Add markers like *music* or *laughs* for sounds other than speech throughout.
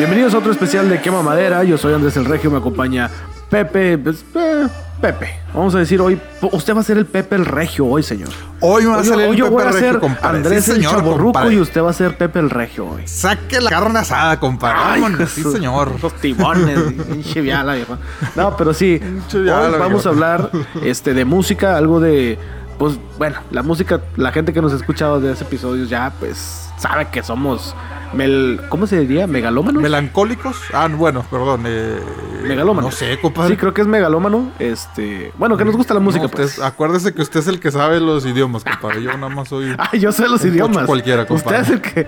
Bienvenidos a otro especial de Quema Madera. Yo soy Andrés el Regio, me acompaña Pepe. pues, eh, Pepe. Vamos a decir hoy, usted va a ser el Pepe el Regio hoy, señor. Hoy me va a hoy el yo Pepe voy a ser. Andrés Sí, el señor, Chaborruco compadre. y usted va a ser Pepe el Regio hoy. Saque la carne asada, compadre. Vámonos, sí, señor. Los tibones, *laughs* pinche viala, viejo. No, pero sí. Hoy vamos a hablar este, de música, algo de. Pues bueno, la música, la gente que nos ha escuchado de ese episodio ya, pues sabe que somos. Mel, ¿Cómo se diría? ¿Megalómanos? ¿Melancólicos? Ah, bueno, perdón. Eh, Megalómanos. No sé, compadre. Sí, creo que es megalómano. Este. Bueno, que nos gusta la música, No, usted- pues. acuérdese que usted es el que sabe los idiomas, compadre. Yo nada más soy. *laughs* Ah, yo sé los idiomas. cualquiera, Usted compadre. es el que.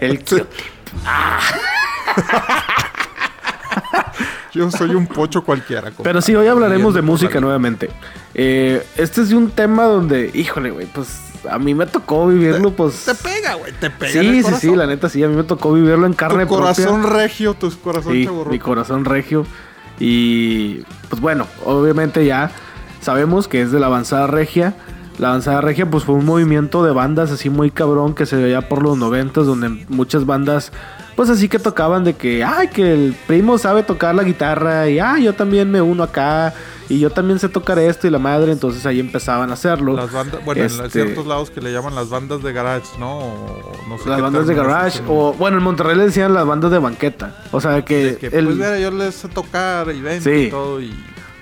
El que *laughs* *laughs* Yo soy un pocho cualquiera. Pero sí, hoy hablaremos de música nuevamente. Eh, este es de un tema donde, híjole, güey, pues a mí me tocó vivirlo, pues. Te pega, güey. Te pega. en el Sí, sí, corazón. sí, la neta sí, a mí me tocó vivirlo en carne Tu corazón propia. regio, tu corazón Sí, chaburruco. mi corazón regio. Y pues bueno, obviamente ya sabemos que es de la avanzada regia. La avanzada regia pues fue un movimiento de bandas así muy cabrón que se veía por los noventas donde muchas bandas pues así que tocaban de que ay que el primo sabe tocar la guitarra y ay yo también me uno acá y yo también sé tocar esto y la madre entonces ahí empezaban a hacerlo. Las bandas, bueno, en Este- ciertos lados que le llaman las bandas de garage, ¿no? O no sé las bandas de garage o bueno en Monterrey le decían las bandas de banqueta. O sea que, De que, el- pues mira, yo les sé tocar y ven Sí. y todo y...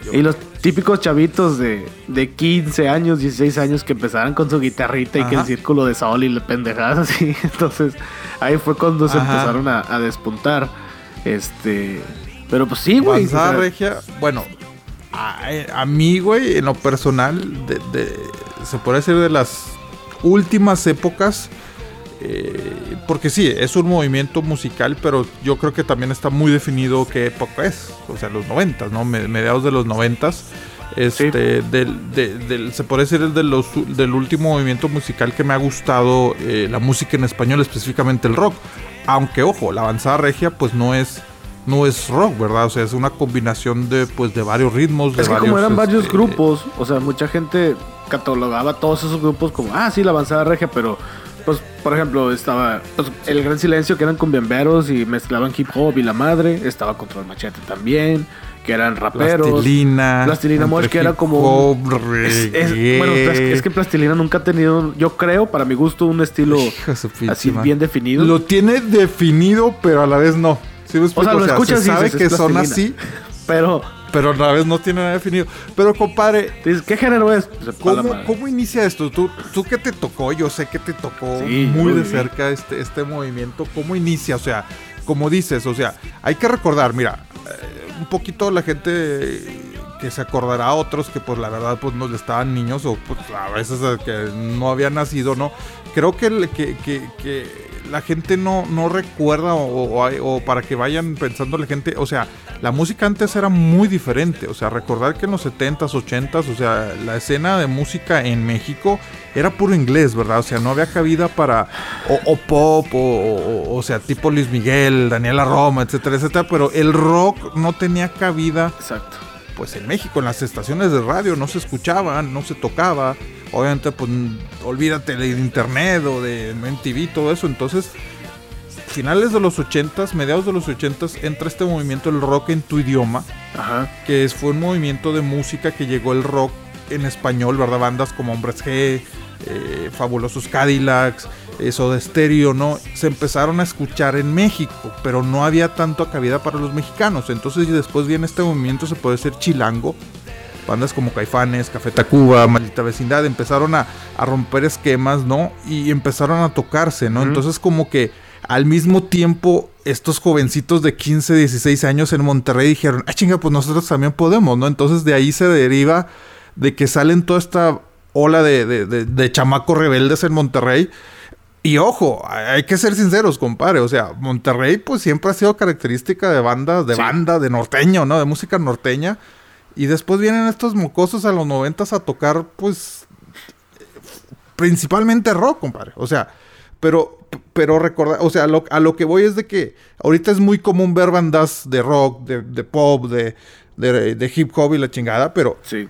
yo- Y los típicos chavitos de, de 15 años, 16 años que empezaron con su guitarrita y que el círculo de sol y le pendejadas así. *laughs* Entonces ahí fue cuando se empezaron a, a despuntar. Este. Pero pues sí, güey. O sea, regia, bueno, a, a mí, güey, en lo personal, de, de- se puede decir de las últimas épocas, eh, porque sí, es un movimiento musical, pero yo creo que también está muy definido qué época es, o sea, los noventas, ¿no? Me- mediados de los noventas. Este, del, de- del- se puede decir el de los, del último movimiento musical que me ha gustado eh, la música en español, específicamente el rock. Aunque, ojo, la avanzada regia, pues no es, no es rock, ¿verdad? O sea, es una combinación de, pues, de varios ritmos. De Es que varios, como eran varios este, grupos, o sea, mucha gente catalogaba todos esos grupos como, ah, sí, la avanzada regia, pero, pues, por ejemplo, estaba pues, El Gran Silencio, que eran cumbiamberos y mezclaban hip hop y la madre, estaba Control Machete también, que eran raperos. Plastilina. Plastilina Mosh, que era como hop, Es, bueno, es, que Plastilina nunca ha tenido, yo creo, para mi gusto, un estilo así bien definido. Lo tiene definido, pero a la vez no. ¿Sí me explico? o sea, lo escuchas se y sabe dices, que "Es son plastilina". así, *laughs* Pero, pero a la vez no tiene nada definido. Pero, compadre, ¿qué género es? ¿Cómo, cómo inicia esto? ¿Tú, tú qué te tocó? Yo sé que te tocó Sí, muy de cerca este, este movimiento. ¿Cómo inicia? O sea, como dices, o sea, hay que recordar, mira, eh, un poquito la gente que se acordará, otros que pues la verdad pues no estaban niños o pues a veces que no habían nacido, ¿no? Creo que, que, que- que la gente no, no recuerda o, o para que vayan pensando la gente, o sea, la música antes era muy diferente, o sea, recordar que en los 70s, 80s, o sea, la escena de música en México era puro inglés, ¿verdad? O sea, no había cabida para o, o pop o, o- o sea, tipo Luis Miguel, Daniela Roma, etcétera, etcétera, pero el rock no tenía cabida Exacto. pues en México, en las estaciones de radio no se escuchaban, no se tocaba. Obviamente, pues olvídate de internet o de MTV, todo eso. Entonces, finales de los 80s, mediados de los 80s, entra este movimiento del rock en tu idioma, Ajá. que es, fue un movimiento de música que llegó el rock en español, ¿verdad? Bandas como Hombres G, eh, Fabulosos Cadillacs, eso de estéreo, ¿no? Se empezaron a escuchar en México, pero no había tanto cabida para los mexicanos. Entonces, y después viene este movimiento, se puede decir chilango. Bandas como Caifanes, Café Tacuba, Maldita Vecindad, empezaron a, a romper esquemas, ¿no? Y empezaron a tocarse, ¿no? Entonces, como que al mismo tiempo, estos jovencitos de 15, 16 años en Monterrey dijeron, ah, chinga, pues nosotros también podemos, ¿no? Entonces, de ahí se deriva de que salen toda esta ola de, de, de- de chamacos rebeldes en Monterrey. Y ojo, hay que ser sinceros, compadre. O sea, Monterrey, pues siempre ha sido característica de bandas, de Sí. banda, de norteño, ¿no? De música norteña. Y después vienen estos mocosos a los noventas a tocar, pues, principalmente rock, compadre. O sea, pero, pero recordar, o sea, lo- a lo que voy es de que ahorita es muy común ver bandas de rock, de, de pop, de, de, de hip hop y la chingada, pero Sí.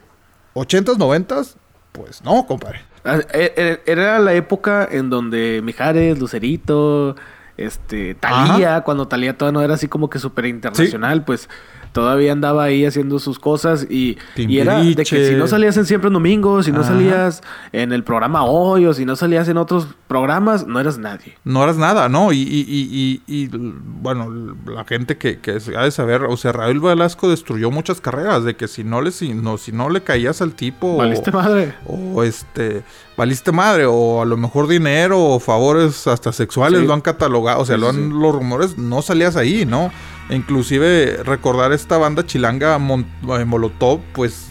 80s, 90s, pues no, compadre. Ah, e- e- Era la época en donde Mijares, Lucerito, este, Talía, cuando Talía todavía no era así como que súper internacional, pues todavía andaba ahí haciendo sus cosas y, y era de que si no salías en Siempre en Domingo, si no salías en el programa Hoy o si no salías en otros programas, no eras nadie. No eras nada, ¿no? Y, y, y, y bueno, la gente que, que ha de saber, o sea, Raúl Velasco destruyó muchas carreras, de que si no le, si no, si no le caías al tipo... Valiste madre. O este, valiste madre, o a lo mejor dinero o favores hasta sexuales lo han catalogado, o sea, lo han, los rumores, no salías ahí, ¿no? Inclusive recordar esta banda chilanga eh, Molotov, pues,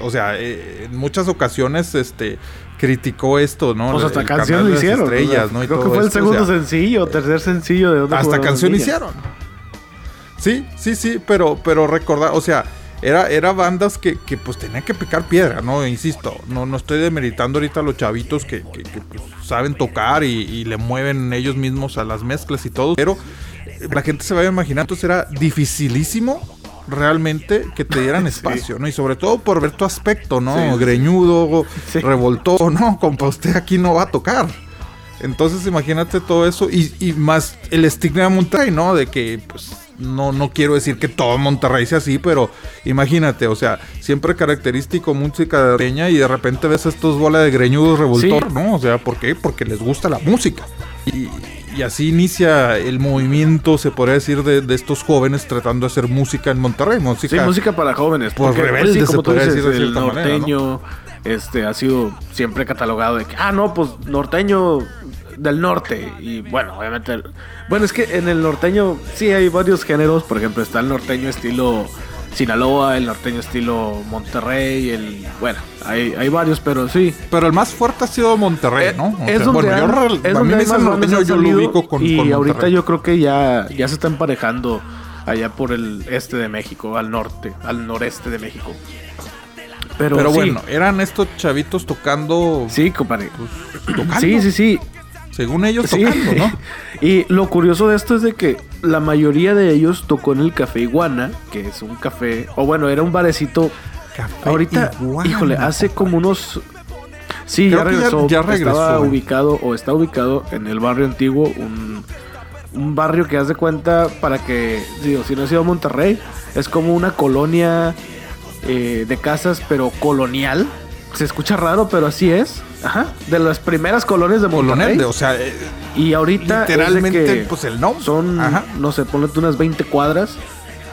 o sea, eh, en muchas ocasiones, este, criticó esto, ¿no? Pues hasta canción hicieron. Estrellas, ¿no? creo que fue el segundo sencillo, tercer sencillo de Hasta canción hicieron. Sí, sí, sí, pero, pero recordar, o sea, era, era bandas que, que, pues tenían que picar piedra, ¿no? Insisto, no, no estoy demeritando ahorita a los chavitos que, que, pues, saben tocar y, y, le mueven ellos mismos a las mezclas y todo, pero la gente se vaya a imaginar, entonces era dificilísimo realmente que te dieran *laughs* espacio, ¿no? Y sobre todo por ver tu aspecto, ¿no? Greñudo, revoltó, *laughs* ¿no? Compa, usted aquí no va a tocar. Entonces imagínate todo eso y, más el estigma de Monterrey, ¿no? De que, pues, no, no quiero decir que todo Monterrey sea así, pero imagínate, o sea, siempre característico música de reña y de repente ves estos bolas de greñudos revoltor, ¿no? O sea, ¿por qué? Porque les gusta la música. Y, y así inicia el movimiento, se podría decir, de, estos jóvenes tratando de hacer música en Monterrey. Música, sí, música para jóvenes. Pues, rebeldes, como se decir de el norteño este, ha sido siempre catalogado de que, ah, no, pues norteño del norte. Y bueno, obviamente. Bueno, es que en el norteño sí hay varios géneros. Por ejemplo, está el norteño estilo Sinaloa, el norteño estilo Monterrey, el bueno, hay, hay varios, pero sí. Pero el más fuerte ha sido Monterrey, eh, ¿no? es donde yo, es donde norteño, yo lo ubico con Y ahorita yo creo que ya, ya se está emparejando allá por el este de México, al norte, al noreste de México. Pero, Pero bueno, eran estos chavitos tocando. Sí, compadre. Pues, tocando. Sí, sí, sí. Según ellos tocando, ¿no? *laughs* y lo curioso de esto es de que la mayoría de ellos tocó en el Café Iguana, que es un café, o bueno, era un barecito. Ahorita, híjole, hace como unos Sí, ya regresó, ya, regresó, Estaba ubicado o está ubicado en el barrio antiguo, un, un barrio que hace cuenta para que, digo, si no ha sido Monterrey, es como una colonia eh, de casas, pero colonial. Se escucha raro, pero así es. Ajá. De las primeras colonias de Monterrey. o sea, eh, y ahorita literalmente pues el nombre. Son, no sé, ponle unas 20 cuadras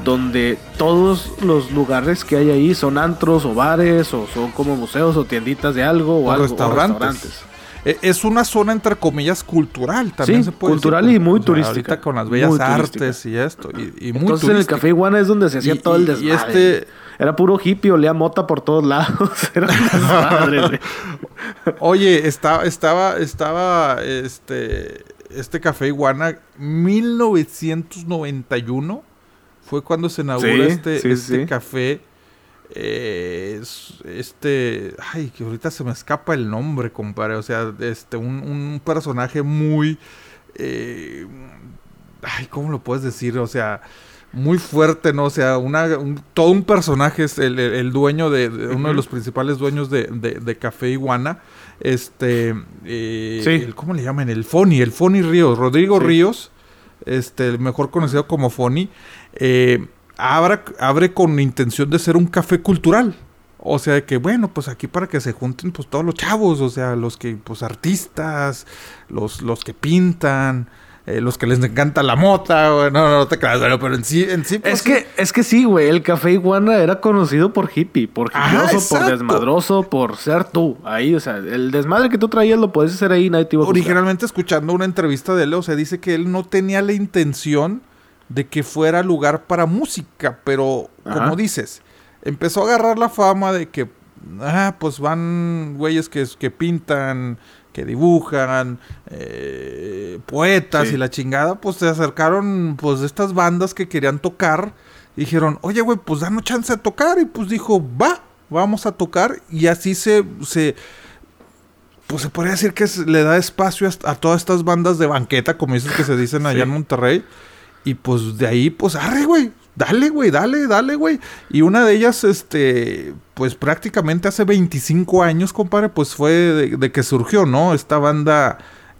donde todos los lugares que hay ahí son antros o bares o son como museos o tienditas de algo o, algo, restaurantes. E, es una zona entre comillas cultural también se puede cultural y muy turística con las bellas artes y esto y, muy entonces en el café Iguana es donde se hacía todo el desmadre y este era puro hippie, olía mota por todos lados. *laughs* Era desmadre, Oye, estaba, estaba, estaba, este, este café Iguana, 1991 fue cuando se inauguró este, este café. Eh, este, ay, que ahorita se me escapa el nombre, compadre. O sea, este, un, un personaje muy, eh, ay, ¿cómo lo puedes decir? O sea, muy fuerte, ¿no? O sea, una, todo un personaje es el, dueño de, uno de los principales dueños de, de, Café Iguana. Este, eh, ¿cómo le llaman? El Foni, el Foni Ríos, Rodrigo Ríos, este, mejor conocido como Foni, eh, abre, abre con intención de ser un café cultural. O sea, que bueno, pues aquí para que se junten pues todos los chavos, o sea, los que, pues artistas, los, los que pintan, eh, los que les encanta la mota, güey. No, no, te creas, pero en sí, en sí. Pues, es que, es que sí, güey. El café iguana era conocido por hippie, por hippioso, por desmadroso, por ser tú. Ahí, o sea, el desmadre que tú traías lo puedes hacer ahí, nadie te Originalmente, escuchando una entrevista de él, o sea, dice que él no tenía la intención de que fuera lugar para música, pero como dices, empezó a agarrar la fama de que, ah, pues van güeyes que, que pintan que dibujan, eh, poetas y la chingada, pues se acercaron pues estas bandas que querían tocar. Y dijeron, oye, güey, pues danos chance de tocar. Y pues dijo, va, vamos a tocar. Y así se, se pues se podría decir que le da espacio a, todas estas bandas de banqueta, como dices que se dicen allá en Monterrey. Y pues de ahí, pues arre, güey. Dale, güey, dale, dale, güey. Y una de ellas, este, pues prácticamente hace 25 años, compadre, pues fue de, que surgió, ¿no? Esta banda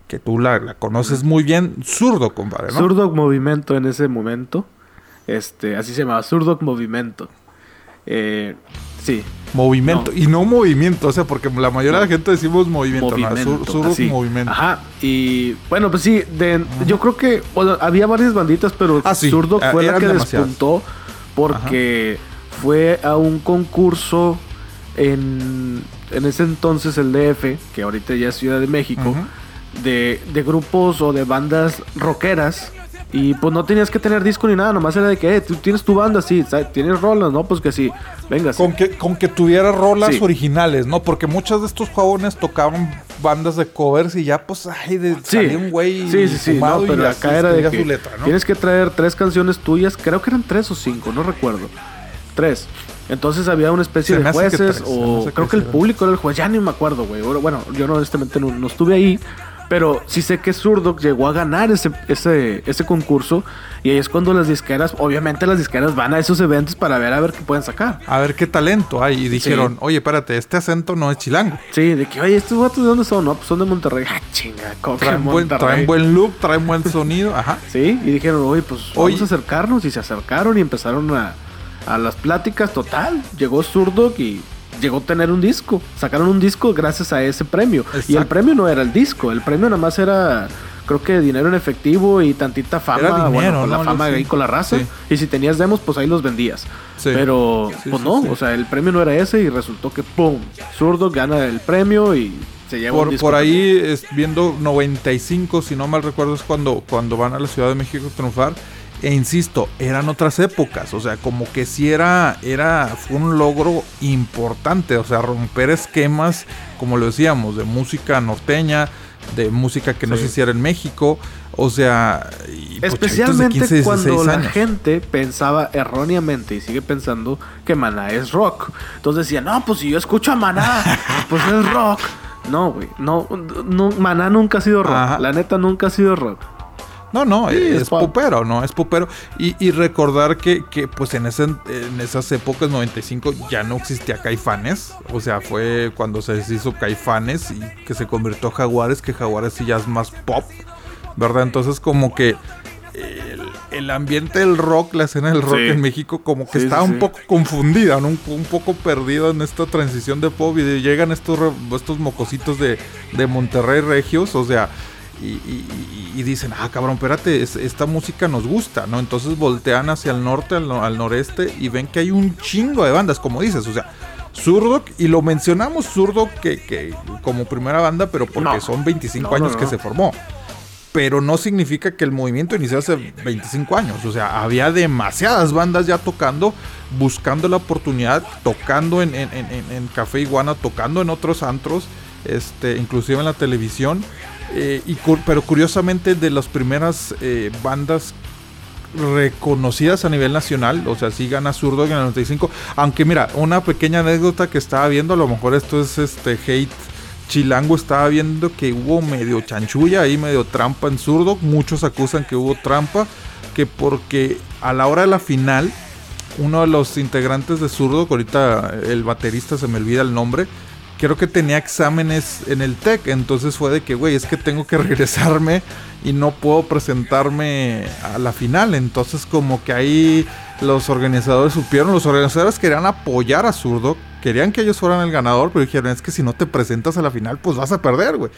que tú la, la conoces muy bien, Zurdo, compadre, ¿no? Zurdok Movimiento en ese momento. Este, así se llamaba, Zurdok Movimiento. Eh, sí, Movimiento. No. Y no movimiento, o sea, porque la mayoría de la gente decimos movimiento, no, movimiento. Zur- Zurdo así. movimiento. Ajá. Y bueno, pues sí, de- yo creo que bueno, había varias banditas, pero Ah, sí. Zurdok Ah, fue la eran que demasiadas. despuntó porque fue a un concurso en, en ese entonces el DF, que ahorita ya es Ciudad de México, de grupos o de bandas rockeras. Y pues no tenías que tener disco ni nada, nomás era de que, eh, tú tienes tu banda, sí, tienes rolas, ¿no? Pues que sí, venga. Con que, con que tuviera rolas Sí. originales, ¿no? Porque muchos de estos jóvenes tocaban bandas de covers y ya, pues, ay, de, Sí, salía un güey sí, sí, sí, no, y pero así acá era de que letra, ¿no? tienes que traer tres canciones tuyas, creo que eran tres o cinco, no recuerdo, tres. Entonces había una especie de jueces o que creo que el público era el juez, ya ni me acuerdo, güey. Bueno, yo honestamente no, no estuve ahí, pero sí sé que Zurdok llegó a ganar ese, ese, ese concurso y ahí es cuando las disqueras, obviamente las disqueras van a esos eventos para ver a ver qué pueden sacar. A ver qué talento hay. Y dijeron, oye, espérate, este acento no es chilango. Sí, de que, oye, ¿estos vatos de dónde son? No, pues son de Monterrey. *laughs* Ah, chinga, ¿cómo que Traen buen, Monterrey? traen buen look, traen buen sonido. Ajá. *laughs* Sí, y dijeron, oye, pues Oye. vamos a acercarnos. Y se acercaron y empezaron a, a las pláticas. Total, llegó Zurdok y llegó a tener un disco. Sacaron un disco gracias a ese premio. Y el premio no era el disco, el premio nada más era, creo que dinero en efectivo y tantita fama. Dinero, bueno, con ¿no? la fama ahí con la raza. Sí. Y si tenías demos, pues ahí los vendías. Sí. Pero, pues no, o sea, el premio no era ese y resultó que, ¡pum! Zurdok gana el premio y se lleva un Por, disco. por ahí, es, viendo 95, si no mal recuerdo, es cuando, cuando van a la Ciudad de México a triunfar. E insisto, eran otras épocas, o sea, como que sí era, era, fue un logro importante, o sea, romper esquemas, como lo decíamos, de música norteña, de música que no se hiciera en México, o sea, y, pues, Especialmente 15, 16 cuando la años. gente pensaba erróneamente y sigue pensando que Maná es rock. Entonces decían, no, pues si yo escucho a Maná, *laughs* pues es rock. No, güey, no, no, Maná nunca ha sido rock. Ajá. La neta nunca ha sido rock. No, no, Sí, es, es pop. popero, ¿no? Es popero. Y, y recordar que, que, pues en, ese, en esas épocas, 95, ya no existía Caifanes. O sea, fue cuando se deshizo Caifanes y que se convirtió a Jaguares, que Jaguares sí ya es más pop, ¿verdad? Entonces como que el, el ambiente del rock, la escena del rock Sí. en México como que Sí, estaba sí, un sí. poco confundida, ¿no? Un, un poco perdida en esta transición de pop y de- llegan estos, estos mocositos de, de Monterrey Regios, o sea, y, y- y- y dicen, ah, cabrón, espérate, es- esta música nos gusta, ¿no? Entonces voltean hacia el norte, al, no- al noreste y ven que hay un chingo de bandas, como dices, o sea, Zurdok, y lo mencionamos Zurdok que, que como primera banda, pero porque No. son 25 No, no, años que se formó pero no significa que el movimiento inició hace 25 años. O sea, había demasiadas bandas ya tocando, buscando la oportunidad, tocando en, en- en- en- en Café Iguana, tocando en otros antros, este, inclusive en la televisión. Pero curiosamente de las primeras eh, bandas reconocidas a nivel nacional, o sea, sí gana Zurdo en el 95, aunque mira, una pequeña anécdota que estaba viendo, a lo mejor esto es este hate chilango, estaba viendo que hubo medio chanchulla ahí, medio trampa en Zurdo, muchos acusan que hubo trampa, que porque a la hora de la final, uno de los integrantes de Zurdo, ahorita el baterista se me olvida el nombre, creo que tenía exámenes en el TEC, entonces fue de que, güey, es que tengo que *laughs* regresarme y no puedo presentarme a la final, entonces como que ahí los organizadores supieron, los organizadores querían apoyar a Zurdo, querían que ellos fueran el ganador, pero dijeron, es que si no te presentas a la final, pues vas a perder, güey.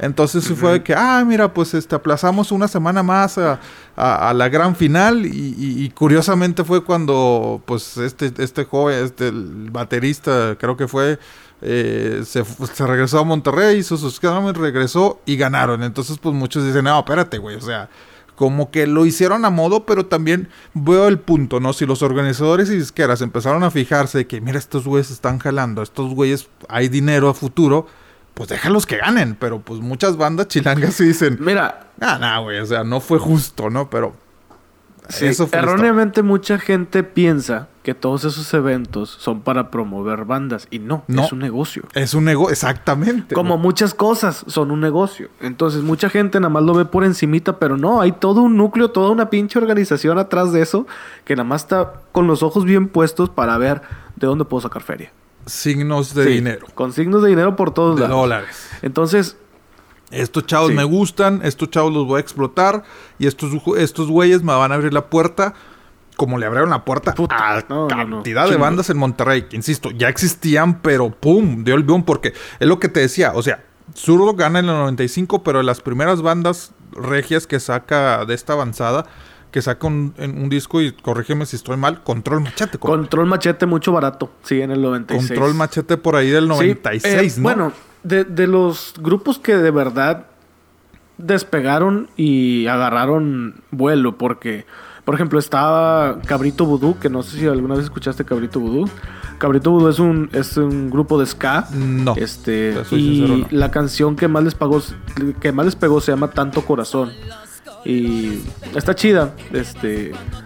Entonces fue de que, ah, mira, pues este, aplazamos una semana más a, a- a la gran final y, y- y curiosamente fue cuando, pues, este, este joven, este, el baterista, creo que fue, eh, se, regresó a Monterrey, hizo sus exámenes, regresó y ganaron. Entonces, pues muchos dicen, no, espérate, güey, o sea, como que lo hicieron a modo, pero también veo el punto, ¿no? Si los organizadores y disqueras empezaron a fijarse de que, mira, estos güeyes están jalando, estos güeyes hay dinero a futuro, pues déjalos que ganen. Pero pues muchas bandas chilangas sí dicen, Mira, ah, no, güey, o sea, no fue justo, ¿no? Pero Sí, eso fue la erróneamente mucha gente piensa que todos esos eventos son para promover bandas y no, No. es un negocio. Es un negocio, exactamente. Como muchas cosas son un negocio. Entonces mucha gente nada más lo ve por encimita, pero no, hay todo un núcleo, toda una pinche organización atrás de eso que nada más está con los ojos bien puestos para ver de dónde puedo sacar feria. Signos de Sí, dinero, Con signos de dinero por todos de lados. dólares. Entonces, Estos chavos Sí. me gustan, estos chavos los voy a explotar y estos, estos güeyes me van a abrir la puerta como le abrieron la puerta Puta, a no, no, no. cantidad de bandas en Monterrey. Que, insisto, ya existían, pero pum, dio el boom porque es lo que te decía. O sea, Zurdo gana en el 95, pero las primeras bandas regias que saca de esta avanzada, que saca un, en un disco, y corrígeme si estoy mal, Control Machete. compa. Control Machete mucho barato, sí, en el 96. Control Machete por ahí del Sí, 96, eh, ¿no? Bueno, de, de los grupos que de verdad despegaron y agarraron vuelo, porque, por ejemplo, estaba Cabrito Vudú, que no sé si alguna vez escuchaste Cabrito Vudú. Cabrito Vudú es un, es un grupo de ska. No. Este, y sincero, no. la canción que más les pagó, que más les pegó se llama Tanto Corazón. Y está chida. Este,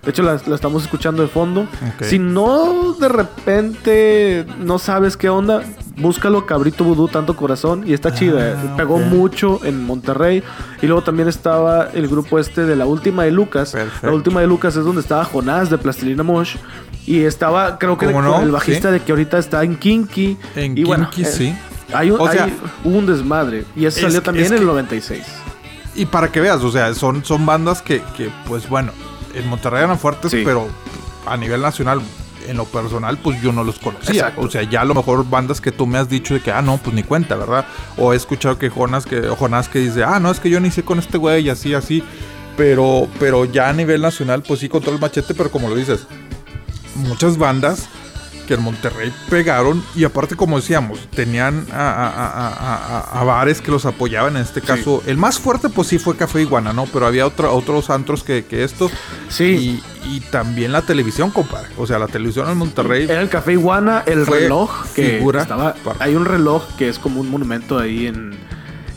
de hecho, la, la estamos escuchando de fondo. Si no de repente no sabes qué onda, búscalo Cabrito Vudú, Tanto Corazón. Y está chida. Ah, Pegó mucho en Monterrey. Y luego también estaba el grupo este de la última de Lucas. Perfecto. La última de Lucas es donde estaba Jonás de Plastilina Mosh. Y estaba, creo que el bajista Sí. de que ahorita está en Kinky. En y Kinky, eh, sí. Hay un, O sea, hay- hubo un desmadre. Y eso es salió también es en el que- 96. Y para que veas, o sea, son, son bandas que, que, pues bueno, en Monterrey eran fuertes, Sí. pero a nivel nacional, en lo personal, pues yo no los conocía. Exacto. O sea, ya a lo mejor bandas que tú me has dicho de que, ah, no, pues ni cuenta, ¿verdad? O he escuchado que Jonas que, Jonás que dice, ah, no, es que yo ni sé con este güey y así, así. Pero, pero ya a nivel nacional, pues sí control machete, pero como lo dices, muchas bandas que en Monterrey pegaron y aparte como decíamos tenían a, a- a- a- bares que los apoyaban en este caso el más fuerte pues sí fue Café Iguana no pero había otro- otros antros que, que esto Sí. y, y también la televisión compadre o sea la televisión en Monterrey Era el Café Iguana, el reloj que figura estaba. Hay un reloj que es como un monumento ahí en,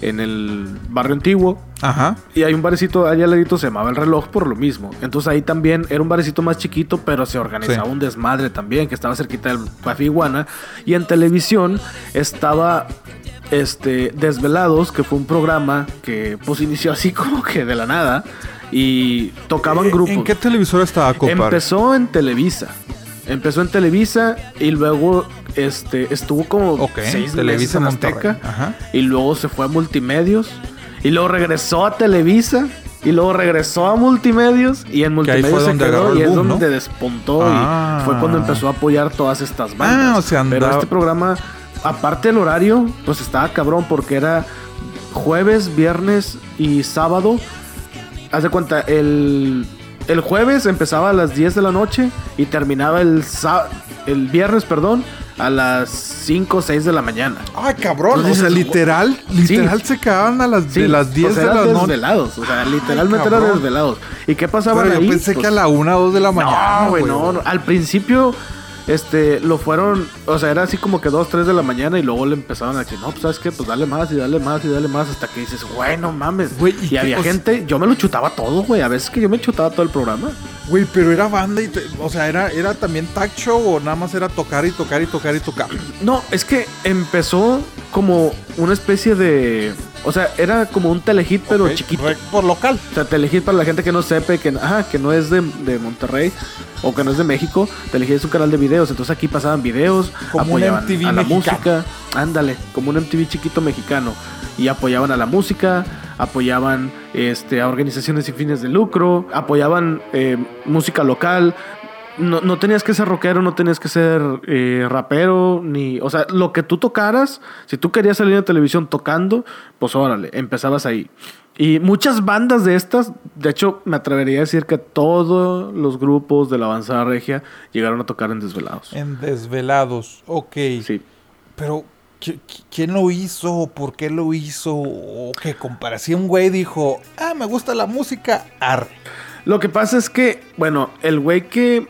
en el barrio antiguo. ajá Y hay un barecito allá al ladito, se llamaba el reloj por lo mismo. Entonces ahí también era un barecito más chiquito, pero se organizaba Sí. un desmadre también, que estaba cerquita del Café Iguana. Y en televisión estaba este Desvelados, que fue un programa que pues inició así *laughs* como que de la nada. Y tocaban Eh, grupos. ¿en qué televisor estaba compadre? Empezó en Televisa. Empezó en Televisa y luego este estuvo como seis Televisa meses en. Azteca. Ajá. Y luego se fue a Multimedios. Y luego regresó a Televisa. Y luego regresó a Multimedios. Y en Multimedios se quedó. Y es donde ¿no? despuntó. Ah. Y fue cuando empezó a apoyar todas estas bandas. Ah, o sea, Pero este programa, aparte del horario, pues estaba cabrón porque era jueves, viernes y sábado. Haz de cuenta, el, el jueves empezaba a las 10 de la noche y terminaba el, el viernes, perdón, a las 5 o 6 de la mañana. Ay, cabrón. Entonces o sea, literal, literal se quedaban a las, de las 10 o sea, de la noche. desvelados, o sea, literalmente cabrón. eran desvelados. ¿Y qué pasaba Pero ahí? yo pensé Pues, que a la 1 o 2 de la mañana. no, güey, no, no. Al principio, este, lo fueron, o sea, era así como que 2, 3 de la mañana y luego le empezaron a decir, no, pues sabes qué, pues dale más y dale más y dale más hasta que dices, güey, no mames. Güey, ¿y había o sea- gente, yo me lo chutaba todo, güey. A veces que yo me chutaba todo el programa. Güey, pero era banda y, te- o sea, era, era también tag show o nada más era tocar y tocar y tocar y tocar. No, es que empezó como una especie de. O sea, era como un telehit, pero Ok, chiquito. Por local. O sea, Telehit para la gente que no sepa, que, ajá, que no es de, de Monterrey o que no es de México, Telehit es un canal de videos. Entonces aquí pasaban videos, Como un apoyaban MTV a la mexicano. música. Ándale, como un MTV chiquito mexicano. Y apoyaban a la música, apoyaban este, a organizaciones sin fines de lucro, apoyaban eh, música local. No, no tenías que ser rockero, no tenías que ser eh, rapero, ni. O sea, lo que tú tocaras, si tú querías salir en televisión tocando, pues órale, empezabas ahí. Y muchas bandas de estas, de hecho, me atrevería a decir que todos los grupos de la avanzada regia llegaron a tocar en Desvelados. En Desvelados, ok. Sí. Pero, ¿qui- qui- ¿quién lo hizo? ¿Por qué lo hizo? ¿O qué comparación, güey? Dijo, ah, me gusta la música, ar. Lo que pasa es que, bueno, el güey que,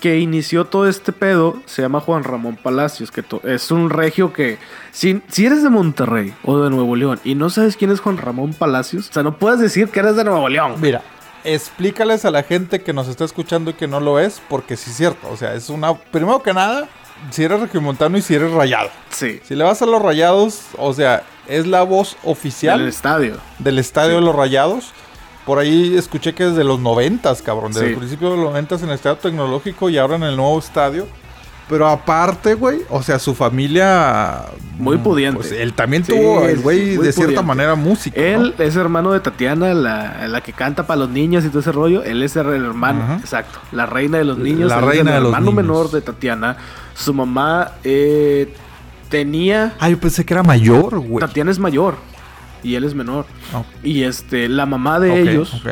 que inició todo este pedo se llama Juan Ramón Palacios, que es un regio que, si, si eres de Monterrey o de Nuevo León y no sabes quién es Juan Ramón Palacios, o sea, no puedes decir que eres de Nuevo León. Mira, explícales a la gente que nos está escuchando y que no lo es, porque sí es cierto. O sea, es una. Primero que nada, si eres regiomontano y si eres rayado. Sí. Si le vas a los rayados, o sea, es la voz oficial estadio. del estadio de los rayados. Por ahí escuché que desde los noventas, cabrón. Desde Sí. el principio de los noventas en el estadio tecnológico y ahora en el nuevo estadio. Pero aparte, güey, o sea, su familia. Muy mm, pudiente. Pues él también Sí, tuvo, el güey, sí, de cierta pudiente. manera músico. Él ¿no? es hermano de Tatiana, la, la que canta para los niños y todo ese rollo. Él es el hermano, Ajá. exacto. La reina de los niños. La reina el de los hermano niños. menor de Tatiana. Su mamá eh, tenía. Ah, yo pensé que era mayor, güey. Tatiana es mayor y él es menor. Oh, Y este, la mamá de ellos.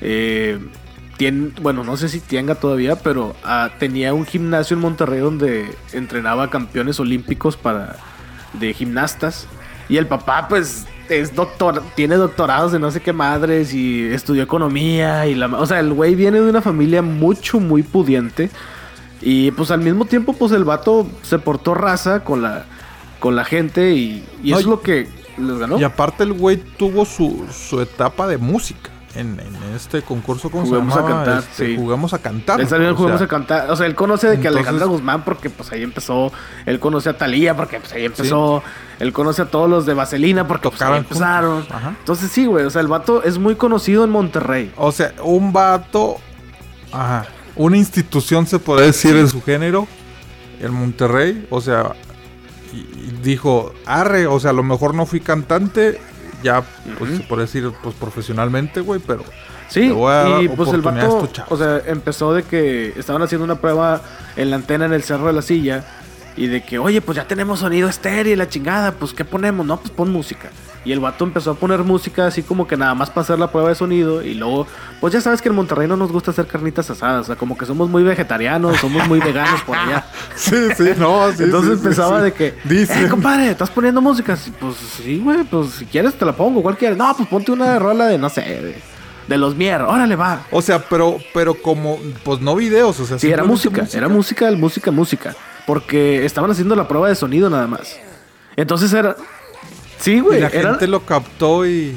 eh, tiene, bueno, no sé si tenga todavía, pero ah, tenía un gimnasio en Monterrey donde entrenaba campeones olímpicos para de gimnastas. Y el papá, pues, es doctor, tiene doctorados de no sé qué madres y estudió economía. y la, O sea, el güey viene de una familia mucho, muy pudiente. Y pues al mismo tiempo, pues el vato se portó raza con la, con la gente y, y No, es lo que les ganó. Y aparte el güey tuvo su, su etapa de música en, en este concurso, ¿cómo Juguemos se a cantar, Este, sí. Juguemos a cantar. Él salió sea, a Cantar. O sea, él conoce de que entonces- Alejandra Guzmán porque pues ahí empezó. Él conoce a Talía porque pues ahí empezó. Él conoce a todos los de Vaselina porque pues, ahí empezaron. Entonces sí, güey. O sea, el vato es muy conocido en Monterrey. O sea, un vato. Ajá. Una institución se podría decir en su género. En Monterrey. O sea. Y, dijo, arre, o sea, a lo mejor no fui cantante. Ya, pues Ujú. se puede decir, pues profesionalmente, güey, pero. Sí, y pues el vato, o sea, empezó de que estaban haciendo una prueba en la antena en el Cerro de la Silla y de que, oye, pues ya tenemos sonido estéreo y la chingada, pues ¿qué ponemos? No, pues pon música. Y el vato empezó a poner música así como que nada más para hacer la prueba de sonido y luego, pues ya sabes que en Monterrey no nos gusta hacer carnitas asadas, o sea, como que somos muy vegetarianos, somos muy veganos por allá. *laughs* Sí, sí, no, sí. Entonces sí, empezaba sí. de que, Dice. eh, compadre, ¿estás poniendo música? Pues sí, güey, pues si quieres te la pongo, ¿cuál quieres? No, pues ponte una rola de, no sé, de, de los Mier, órale, va. O sea, pero, pero como, pues no videos, o sea, Sí, era música, era música, música, música. Porque estaban haciendo la prueba de sonido nada más. Entonces era. Sí, Y güey. la Era... gente lo captó y.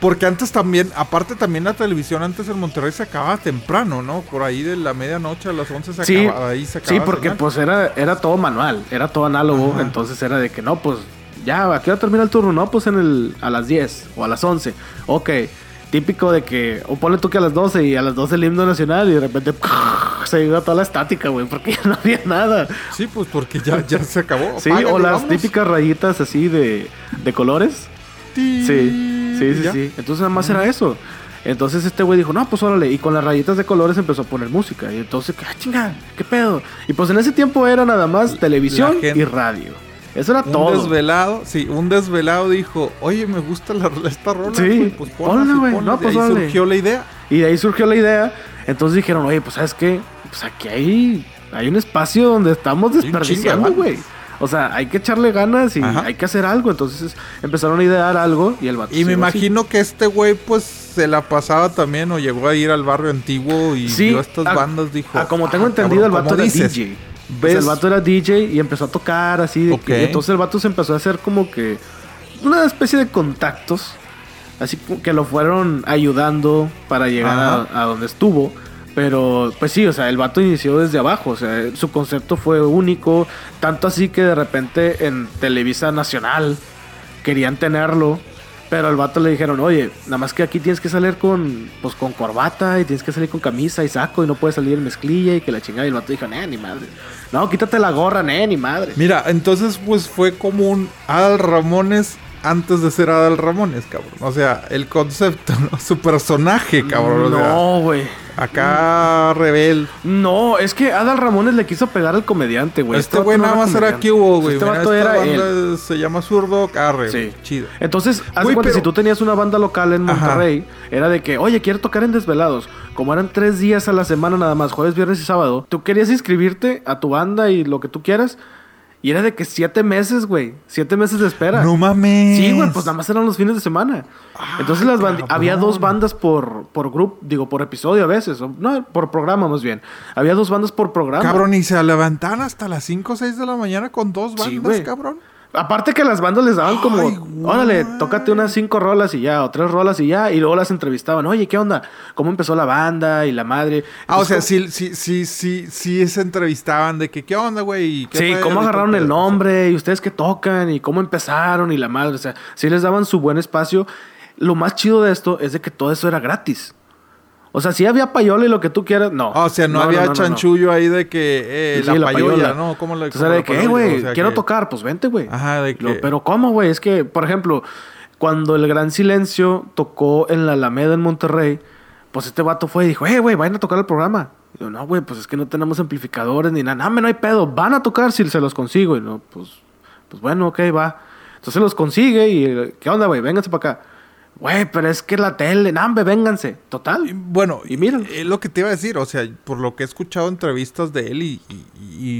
Porque antes también, aparte también la televisión antes en Monterrey se acababa temprano, ¿no? Por ahí de la medianoche a las 11 se Sí, acababa, ahí se sí, acababa. porque señal. pues era, era todo manual, era todo análogo. Ajá. Entonces era de que no, pues ya, ¿a qué hora termina el turno? No, pues en el, a las 10 o a las 11. Ok, típico de que, o ponle tú que a las 12 y a las 12 el himno nacional y de repente *laughs* se iba toda la estática, güey, porque ya *laughs* no había nada. Sí, pues porque ya, ya se acabó. Sí, o las vámonos. típicas rayitas así de, de colores. Sí, sí, sí, sí. Entonces nada más era eso. Entonces este güey dijo, no, pues órale. Y con las rayitas de colores empezó a poner música. Y entonces, ah, chinga, ¿qué pedo? Y pues en ese tiempo era nada más televisión gente- y radio. Eso era Un todo. desvelado, sí, un desvelado dijo, oye, me gusta la, esta rola, Sí, pues ponla, güey. ponla". No, De pues ahí surgió la idea. Y de ahí surgió la idea. Entonces dijeron, oye, pues sabes qué, pues aquí hay, hay un espacio donde estamos un desperdiciando, güey. O sea, hay que echarle ganas y Ajá. hay que hacer algo. Entonces empezaron a idear algo y el vato Y me así. imagino que este güey, pues, se la pasaba también o llegó a ir al barrio antiguo y Sí, vio estas a- bandas, dijo... Ah, como tengo "Ah, entendido, cabrón, el vato ¿cómo era dices?". DJ. ¿Ves? O sea, el vato era DJ y empezó a tocar así. De que- entonces el vato se empezó a hacer como que una especie de contactos. Así que lo fueron ayudando para llegar a, a donde estuvo. Pero pues sí, o sea, el vato inició desde abajo. O sea, su concepto fue único. Tanto así que de repente en Televisa Nacional querían tenerlo. Pero al vato le dijeron, oye, nada más que aquí tienes que salir con, pues, con corbata y tienes que salir con camisa y saco y no puedes salir en mezclilla y que la chingada. Y el vato dijo, nah, ni madre. No, quítate la gorra, nah, ni madre. Mira, entonces, pues, fue como un Adal Ramones antes de ser Adal Ramones, cabrón. O sea, el concepto, *laughs* ¿no? Su personaje, cabrón. o sea, No, güey. acá rebel. No, es que Adal Ramones le quiso pegar al comediante, güey. este vato güey no nada más era güey. Este vato era él. banda se llama Zurdo Arre. Sí. Chido. Entonces, haz Güey, cuenta, pero- si tú tenías una banda local en Ajá. Monterrey, era de que, oye, quiero tocar en Desvelados. Como eran tres días a la semana nada más, jueves, viernes y sábado, tú querías inscribirte a tu banda y lo que tú quieras. Y era de que siete meses, güey. Siete meses de espera. No mames. Sí, güey, pues nada más eran los fines de semana. Entonces las había dos bandas por, por grupo, digo, por episodio a veces. o- No, por programa más bien. Había dos bandas por programa. Cabrón, y se levantaban hasta las 5 o 6 de la mañana con dos bandas, Sí, cabrón. Aparte que las bandas les daban como, Ay, órale, tócate unas cinco rolas y ya, o tres rolas y ya, y luego las entrevistaban, oye, ¿qué onda? ¿Cómo empezó la banda y la madre? Ah, o sea, ¿cómo- sí, sí, sí, sí, sí se entrevistaban de que, ¿qué onda, güey? ¿Y qué Sí, cómo agarraron el nombre y ustedes qué tocan y cómo empezaron y la madre, o sea, sí les daban su buen espacio. Lo más chido de esto es de que todo eso era gratis. O sea, sí había payola y lo que tú quieras, no. Ah, o sea, no, había chanchullo ahí de que eh, Sí, la, payola, ¿no? ¿Cómo le Entonces era de que, eh, güey, quiero tocar, pues vente, güey. Ajá, de Lo- que... Pero ¿cómo, güey? Es que, por ejemplo, cuando el Gran Silencio tocó en la Alameda en Monterrey, pues este vato fue y dijo, eh, güey, vayan a tocar el programa. Y yo, no, güey, pues es que no tenemos amplificadores ni nada. No, no hay pedo. Van a tocar si se los consigo. Y no, pues, pues bueno, ok, va. Entonces los consigue y, ¿qué onda, güey? Vénganse para acá. Güey, pero es que la tele, no, hombre, vénganse. Total. Bueno, Y míralo. Es lo que te iba a decir, o sea, por lo que he escuchado entrevistas de él y, y-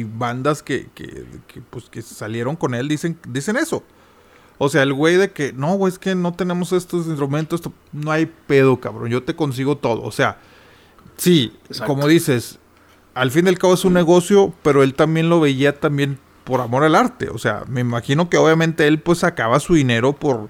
y bandas que, que, que, pues, que salieron con él, dicen, dicen eso. O sea, el güey de que, no, güey, es que no tenemos estos instrumentos, esto- no hay pedo, cabrón, yo te consigo todo. O sea, sí, Exacto. como dices, al fin y al cabo es un negocio, pero él también lo veía también por amor al arte. O sea, me imagino que obviamente él pues sacaba su dinero por,